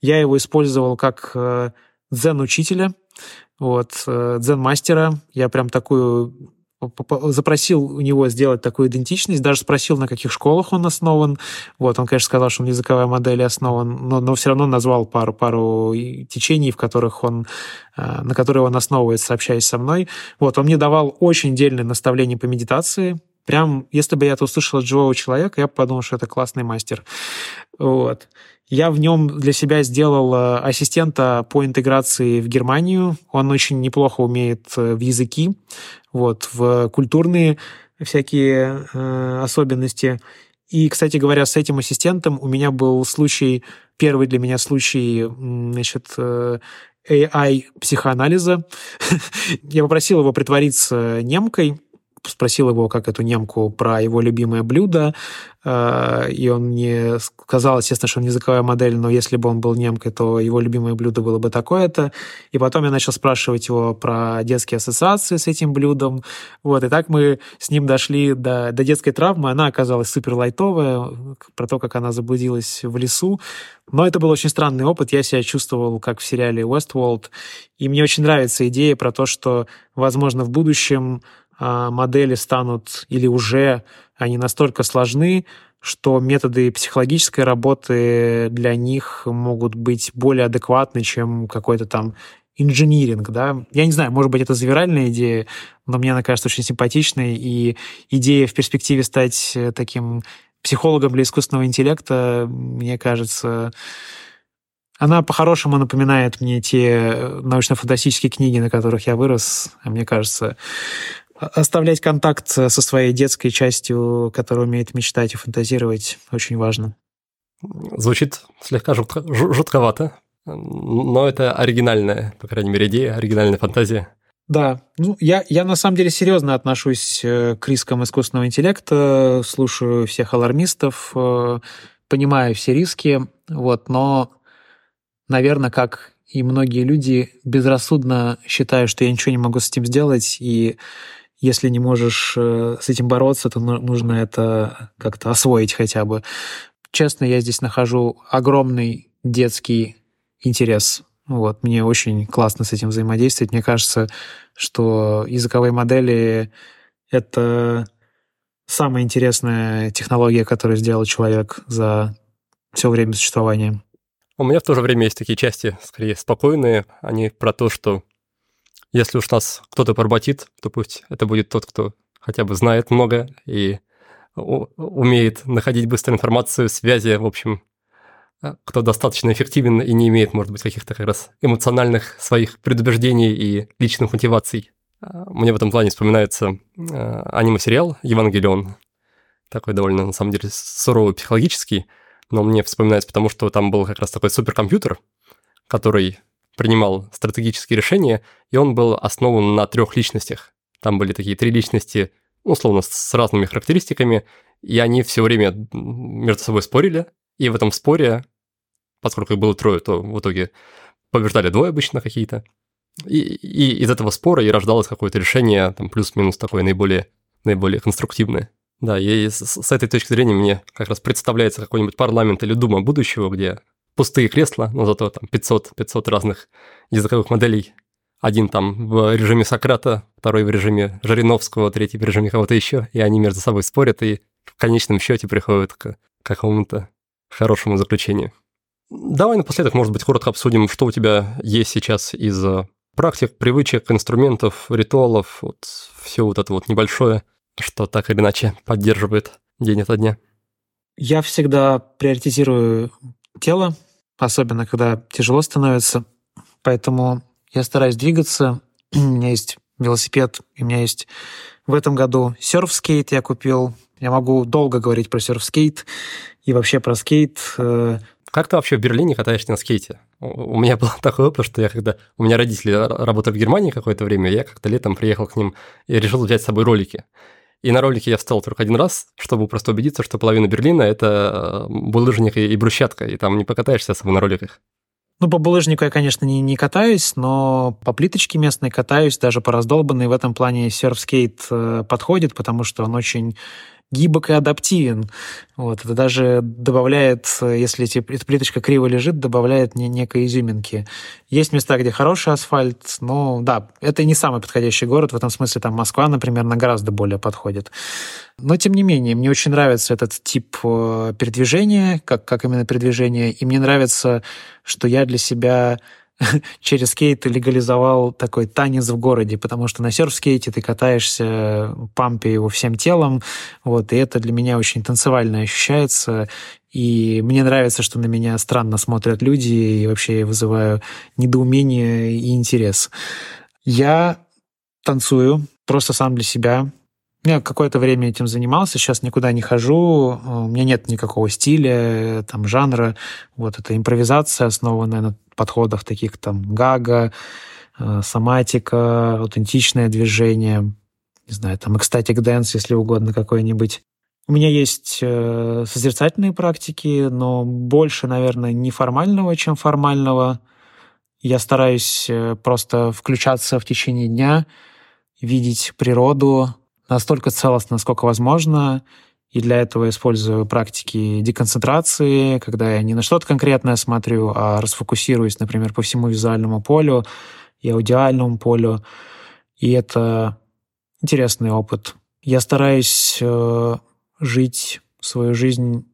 Я его использовал как э, дзен-учителя, вот, э, дзен-мастера. Я прям такую запросил у него сделать такую идентичность, даже спросил, на каких школах он основан. Вот, он, конечно, сказал, что он языковая модель основан, но, но все равно назвал пару, пару течений, в которых он, э, на которые он основывается, общаясь со мной. Вот, он мне давал очень дельные наставления по медитации, Прям, если бы я это услышал от живого человека, я бы подумал, что это классный мастер. Вот. Я в нем для себя сделал э, ассистента по интеграции в Германию. Он очень неплохо умеет э, в языки, вот, в культурные всякие э, особенности. И, кстати говоря, с этим ассистентом у меня был случай, первый для меня случай, значит, э, AI психоанализа. [LAUGHS] Я попросил его притвориться немкой, спросил его, как эту немку, про его любимое блюдо, э, и он мне сказал, естественно, что он языковая модель, но если бы он был немкой, то его любимое блюдо было бы такое-то. И потом я начал спрашивать его про детские ассоциации с этим блюдом. Вот, и так мы с ним дошли до, до детской травмы. Она оказалась супер лайтовая, про то, как она заблудилась в лесу. Но это был очень странный опыт. Я себя чувствовал, как в сериале Westworld. И мне очень нравится идея про то, что, возможно, в будущем модели станут или уже они настолько сложны, что методы психологической работы для них могут быть более адекватны, чем какой-то там инжиниринг, да. Я не знаю, может быть, это завиральная идея, но мне она кажется очень симпатичной, и идея в перспективе стать э, таким психологом для искусственного интеллекта, мне кажется, она по-хорошему напоминает мне те э, научно-фантастические книги, на которых я вырос. А мне кажется, оставлять контакт со своей детской частью, которая умеет мечтать и фантазировать, очень важно. Звучит слегка жутко, жутковато, но это оригинальная, по крайней мере, идея, оригинальная фантазия. Да, ну я, я на самом деле серьезно отношусь э, к рискам искусственного интеллекта, слушаю всех алармистов, э, понимаю все риски, вот, но, наверное, как и многие люди, безрассудно считаю, что я ничего не могу с этим сделать, и если не можешь э, с этим бороться, то нужно это как-то освоить хотя бы. Честно, я здесь нахожу огромный детский интерес. Вот, мне очень классно с этим взаимодействовать. Мне кажется, что языковые модели — это самая интересная технология, которую сделал человек за все время существования. У меня в то же время есть такие части, скорее спокойные. Они про то, что если уж нас кто-то поработит, то пусть это будет тот, кто хотя бы знает много и умеет находить быструю информацию, связи, в общем, а, кто достаточно эффективен и не имеет, может быть, каких-то как раз эмоциональных своих предубеждений и личных мотиваций. А, мне в этом плане вспоминается а, аниме-сериал «Евангелион», такой довольно, на самом деле, суровый психологический, но мне вспоминается потому, что там был как раз такой суперкомпьютер, который принимал стратегические решения, и он был основан на трех личностях. Там были такие три личности, условно, с разными характеристиками, и они все время между собой спорили, и в этом споре, поскольку их было трое, то в итоге побеждали двое обычно какие-то. И, и из этого спора и рождалось какое-то решение, там плюс-минус такое наиболее, наиболее конструктивное. Да, и с, с этой точки зрения мне как раз представляется какой-нибудь парламент или дума будущего, где пустые кресла, но зато там 500, 500 разных языковых моделей. Один там в режиме Сократа, второй в режиме Жириновского, третий в режиме кого-то еще, и они между собой спорят и в конечном счете приходят к какому-то хорошему заключению. Давай напоследок, может быть, коротко обсудим, что у тебя есть сейчас из э, практик, привычек, инструментов, ритуалов, вот все вот это вот небольшое, что так или иначе поддерживает день ото дня. Я всегда приоритизирую тело, особенно когда тяжело становится. Поэтому я стараюсь двигаться. [CLEARS THROAT] У меня есть велосипед, у меня есть в этом году серф-скейт я купил. Я могу долго говорить про серф-скейт и вообще про скейт. Э. Как ты вообще в Берлине катаешься на скейте? У меня [LAUGHS] был такой опыт, что я когда... У меня родители работали в Германии какое-то время, я как-то летом приехал к ним и решил взять с собой ролики. И на ролике я встал только один раз, чтобы просто убедиться, что половина Берлина – это булыжник и брусчатка, и там не покатаешься особо на роликах. Ну, по булыжнику я, конечно, не, не катаюсь, но по плиточке местной катаюсь, даже по раздолбанной. В этом плане серфскейт э, подходит, потому что он очень гибок и адаптивен. Вот. Это даже добавляет, если эта плиточка криво лежит, добавляет не, некой изюминки. Есть места, где хороший асфальт, но да, это не самый подходящий город. В этом смысле там Москва, например, на гораздо более подходит. Но, тем не менее, мне очень нравится этот тип э, передвижения, как, как именно передвижение, и мне нравится, что я для себя [LAUGHS] через скейт легализовал такой танец в городе, потому что на серф-скейте ты катаешься, пампе его всем телом, вот, и это для меня очень танцевально ощущается, и мне нравится, что на меня странно смотрят люди, и вообще я вызываю недоумение и интерес. Я танцую просто сам для себя, Я какое-то время этим занимался, сейчас никуда не хожу, у меня нет никакого стиля, там, жанра. Вот это импровизация, основанная на подходах таких там гага, э, соматика, аутентичное движение, не знаю, там, ecstatic dance, если угодно, какой-нибудь. У меня есть э, созерцательные практики, но больше, наверное, неформального, чем формального. Я стараюсь э, просто включаться в течение дня, видеть природу, настолько целостно, насколько возможно. И для этого использую практики деконцентрации, когда я не на что-то конкретное смотрю, а расфокусируюсь, например, по всему визуальному полю и аудиальному полю. И это интересный опыт. Я стараюсь э, жить свою жизнь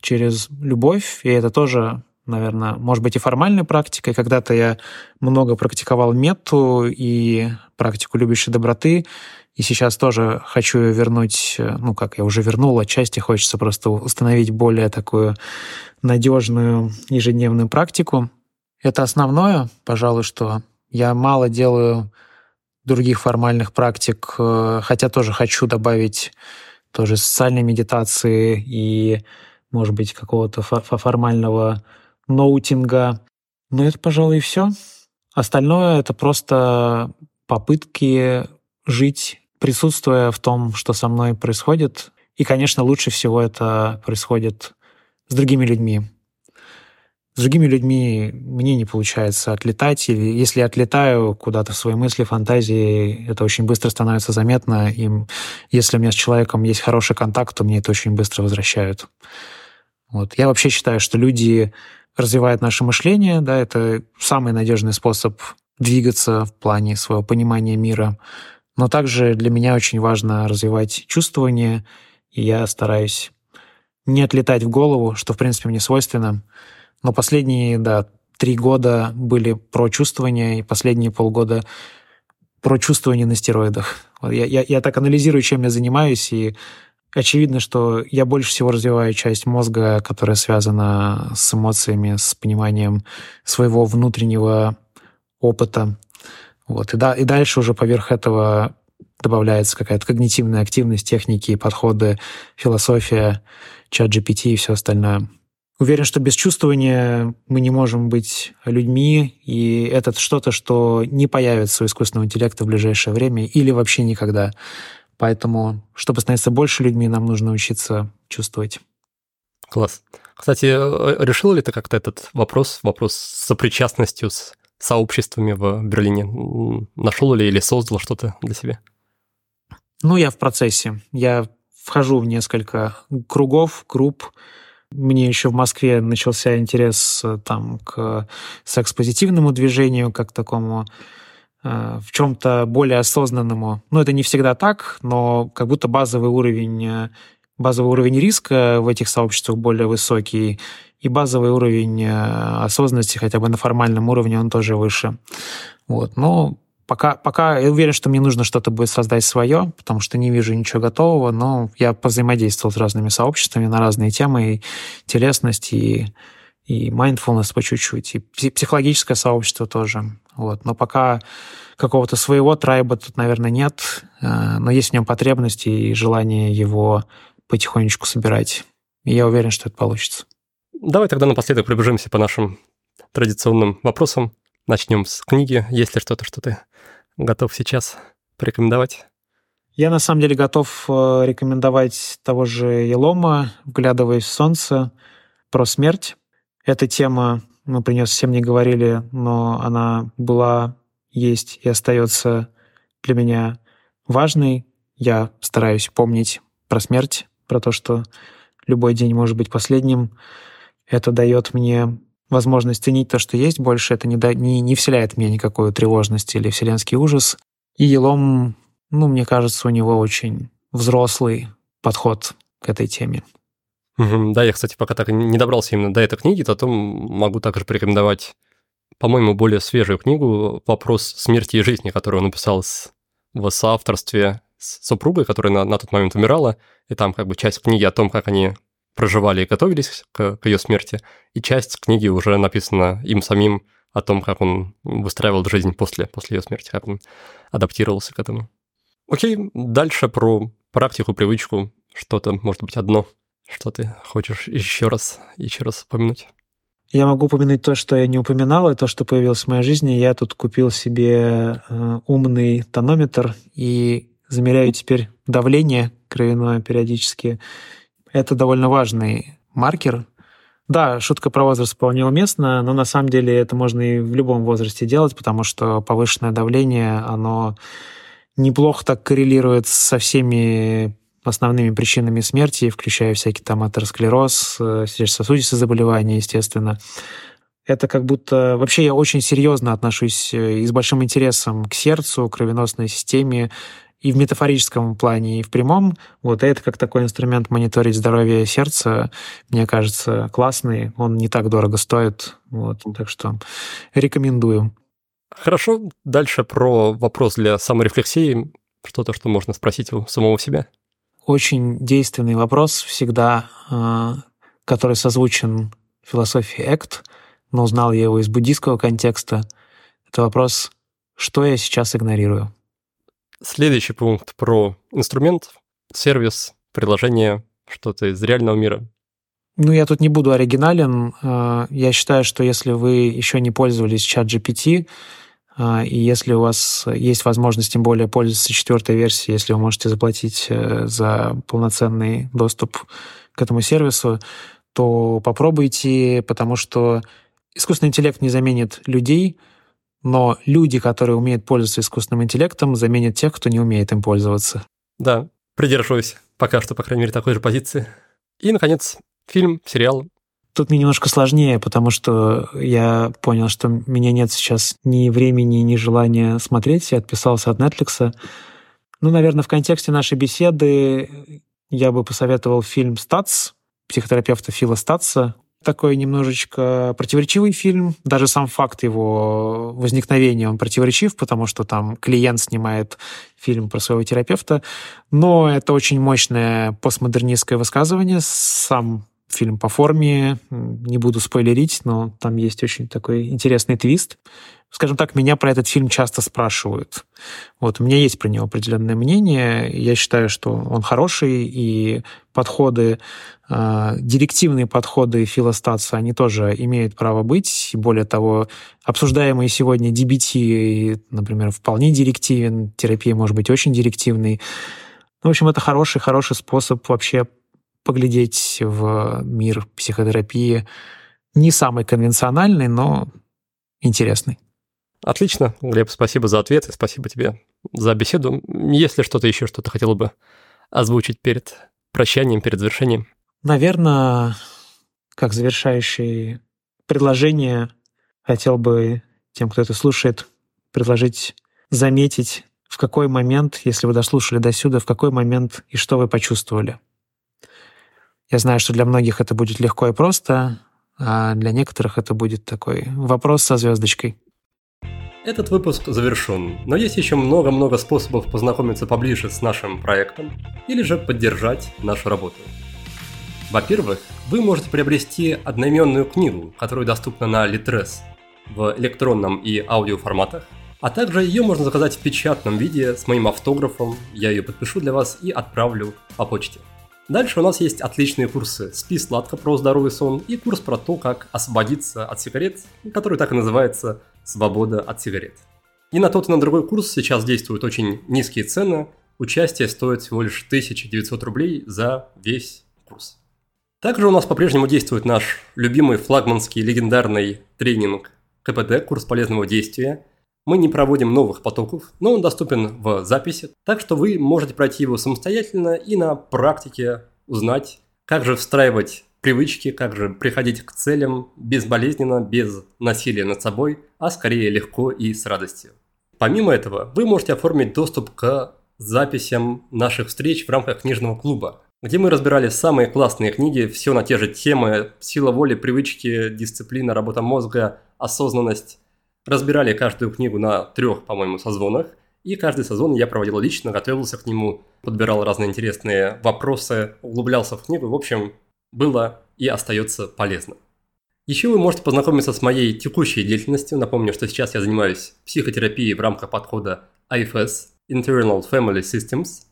через любовь, и это тоже, наверное, может быть и формальной практикой. Когда-то я много практиковал мету и практику любящей доброты, и сейчас тоже хочу вернуть, э, ну, как я уже вернул, отчасти хочется просто установить более такую надежную ежедневную практику. Это основное, пожалуй, что я мало делаю других формальных практик, э, хотя тоже хочу добавить тоже социальной медитации и, может быть, какого-то формального ноутинга. Но это, пожалуй, и все. Остальное — это просто попытки жить присутствуя в том, что со мной происходит. И, конечно, лучше всего это происходит с другими людьми. С другими людьми мне не получается отлетать, или если я отлетаю куда-то в свои мысли, фантазии, это очень быстро становится заметно, и если у меня с человеком есть хороший контакт, то мне это очень быстро возвращают. Вот. Я вообще считаю, что люди развивают наше мышление, да, это самый надежный способ двигаться в плане своего понимания мира. Но также для меня очень важно развивать чувствование, и я стараюсь не отлетать в голову, что, в принципе, мне свойственно. Но последние, да, три года были про чувствование, и последние полгода про чувствование на стероидах. Я, я, я так анализирую, чем я занимаюсь, и очевидно, что я больше всего развиваю часть мозга, которая связана с эмоциями, с пониманием своего внутреннего опыта, вот. И, да, и дальше уже поверх этого добавляется какая-то когнитивная активность, техники, подходы, философия, чат GPT и все остальное. Уверен, что без чувствования мы не можем быть людьми, и это что-то, что не появится у искусственного интеллекта в ближайшее время или вообще никогда. Поэтому, чтобы становиться больше людьми, нам нужно учиться чувствовать. Класс. Кстати, э, решил ли ты как-то этот вопрос, вопрос с сопричастностью с сообществами в Берлине? Нашел ли или создал что-то для себя? Ну, я в процессе. Я вхожу в несколько кругов, групп. Мне еще в Москве начался интерес э, там к секс-позитивному движению, как такому э, в чем-то более осознанному. Ну, это не всегда так, но как будто базовый уровень, э, базовый уровень риска в этих сообществах более высокий, и базовый уровень э, осознанности хотя бы на формальном уровне он тоже выше. Вот. Но пока, пока я уверен, что мне нужно что-то будет создать свое, потому что не вижу ничего готового, но я повзаимодействовал с разными сообществами на разные темы, и телесность, и, и mindfulness по чуть-чуть, и психологическое сообщество тоже. Вот. Но пока какого-то своего трайба тут, наверное, нет, э, но есть в нем потребности и желание его потихонечку собирать. И я уверен, что это получится. Давай тогда напоследок пробежимся по нашим традиционным вопросам. Начнем с книги. Есть ли что-то, что ты готов сейчас порекомендовать? Я на самом деле готов э, рекомендовать того же Елома «Вглядываясь в солнце» про смерть. Эта тема, мы про нее совсем не говорили, но она была, есть и остается для меня важной. Я стараюсь помнить про смерть, про то, что любой день может быть последним. Это дает мне возможность ценить то, что есть больше. Это не, да, не, не вселяет в меня никакую тревожность или вселенский ужас. И Елом, ну, мне кажется, у него очень взрослый подход к этой теме. Да, я, кстати, пока так не добрался именно до этой книги, то потом могу также порекомендовать, по-моему, более свежую книгу «Вопрос смерти и жизни», которую он написал в соавторстве с супругой, которая на, на тот момент умирала, и там как бы часть книги о том, как они проживали и готовились к, к ее смерти, и часть книги уже написана им самим о том, как он выстраивал жизнь после, после ее смерти, как он адаптировался к этому. Окей, дальше про практику, привычку, что-то, может быть, одно, что ты хочешь еще раз, еще раз упомянуть? Я могу упомянуть то, что я не упоминал, и то, что появилось в моей жизни. Я тут купил себе э, умный тонометр и замеряю теперь давление кровяное периодически. Это довольно важный маркер. Да, шутка про возраст вполне уместна, но на самом деле это можно и в любом возрасте делать, потому что повышенное давление, оно неплохо так коррелирует со всеми основными причинами смерти, включая всякие там атеросклероз, э, сердечно-сосудистые заболевания, естественно. Это как будто... Вообще я очень серьезно отношусь э, и с большим интересом к сердцу, кровеносной системе, и в метафорическом плане, и в прямом. Вот это как такой инструмент мониторить здоровье сердца, мне кажется, классный. Он не так дорого стоит. Вот, так что рекомендую. Хорошо. Дальше про вопрос для саморефлексии. Что-то, что можно спросить у самого себя очень действенный вопрос всегда, а, который созвучен философии Экт, но узнал я его из буддийского контекста. Это вопрос, что я сейчас игнорирую. Следующий пункт про инструмент, сервис, приложение, что-то из реального мира. Ну, я тут не буду оригинален. А, я считаю, что если вы еще не пользовались чат GPT, а, и если у вас есть возможность, тем более, пользоваться четвертой версией, если вы можете заплатить э, за полноценный доступ к этому сервису, то попробуйте, потому что искусственный интеллект не заменит людей, но люди, которые умеют пользоваться искусственным интеллектом, заменят тех, кто не умеет им пользоваться. Да, придерживаюсь пока что, по крайней мере, такой же позиции. И, наконец, фильм, сериал, Тут мне немножко сложнее, потому что я понял, что у меня нет сейчас ни времени, ни желания смотреть. Я отписался от Netflix. Ну, наверное, в контексте нашей беседы я бы посоветовал фильм «Статс» психотерапевта Фила Статса. Такой немножечко противоречивый фильм. Даже сам факт его возникновения, он противоречив, потому что там клиент снимает фильм про своего терапевта. Но это очень мощное постмодернистское высказывание. Сам фильм по форме, не буду спойлерить, но там есть очень такой интересный твист. Скажем так, меня про этот фильм часто спрашивают. Вот, у меня есть про него определенное мнение. Я считаю, что он хороший, и подходы, э, директивные подходы Фила Статса, они тоже имеют право быть. И более того, обсуждаемый сегодня DBT, например, вполне директивен, терапия может быть очень директивной. Ну, в общем, это хороший, хороший способ вообще поглядеть в мир психотерапии. Не самый конвенциональный, но интересный. Отлично, Глеб, спасибо за ответ и спасибо тебе за беседу. Есть ли что-то еще, что ты хотел бы озвучить перед прощанием, перед завершением? Наверное, как завершающее предложение хотел бы тем, кто это слушает, предложить заметить, в какой момент, если вы дослушали до сюда, в какой момент и что вы почувствовали. Я знаю, что для многих это будет легко и просто, а для некоторых это будет такой вопрос со звездочкой. Этот выпуск завершен, но есть еще много-много способов познакомиться поближе с нашим проектом или же поддержать нашу работу. Во-первых, вы можете приобрести одноименную книгу, которая доступна на Litres в электронном и аудиоформатах, а также ее можно заказать в печатном виде с моим автографом, я ее подпишу для вас и отправлю по почте. Дальше у нас есть отличные курсы «Спи сладко» про здоровый сон и курс про то, как освободиться от сигарет, который так и называется «Свобода от сигарет». И на тот и на другой курс сейчас действуют очень низкие цены. Участие стоит всего лишь 1900 рублей за весь курс. Также у нас по-прежнему действует наш любимый флагманский легендарный тренинг КПД, курс полезного действия, мы не проводим новых потоков, но он доступен в записи, так что вы можете пройти его самостоятельно и на практике узнать, как же встраивать привычки, как же приходить к целям безболезненно, без насилия над собой, а скорее легко и с радостью. Помимо этого, вы можете оформить доступ к записям наших встреч в рамках книжного клуба, где мы разбирали самые классные книги, все на те же темы, сила воли, привычки, дисциплина, работа мозга, осознанность, разбирали каждую книгу на трех, по-моему, созвонах, и каждый сезон я проводил лично, готовился к нему, подбирал разные интересные вопросы, углублялся в книгу. В общем, было и остается полезно. Еще вы можете познакомиться с моей текущей деятельностью. Напомню, что сейчас я занимаюсь психотерапией в рамках подхода IFS – Internal Family Systems.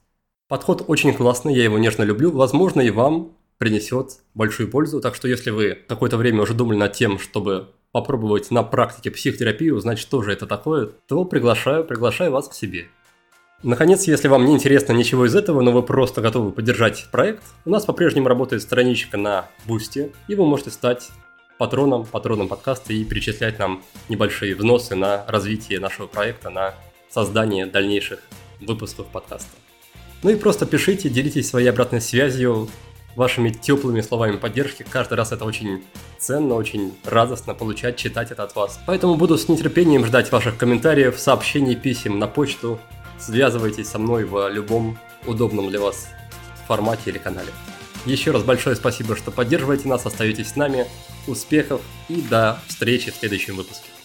Подход очень классный, я его нежно люблю. Возможно, и вам принесет большую пользу. Так что если вы какое-то время уже думали над тем, чтобы попробовать на практике психотерапию, узнать, что же это такое, то приглашаю, приглашаю вас к себе. Наконец, если вам не интересно ничего из этого, но вы просто готовы поддержать проект, у нас по-прежнему работает страничка на Boosty, и вы можете стать патроном, патроном подкаста и перечислять нам небольшие взносы на развитие нашего проекта, на создание дальнейших выпусков подкаста. Ну и просто пишите, делитесь своей обратной связью, вашими теплыми словами поддержки. Каждый раз это очень ценно, очень радостно получать, читать это от вас. Поэтому буду с нетерпением ждать ваших комментариев, сообщений, писем на почту. Связывайтесь со мной в любом удобном для вас формате или канале. Еще раз большое спасибо, что поддерживаете нас, остаетесь с нами. Успехов и до встречи в следующем выпуске.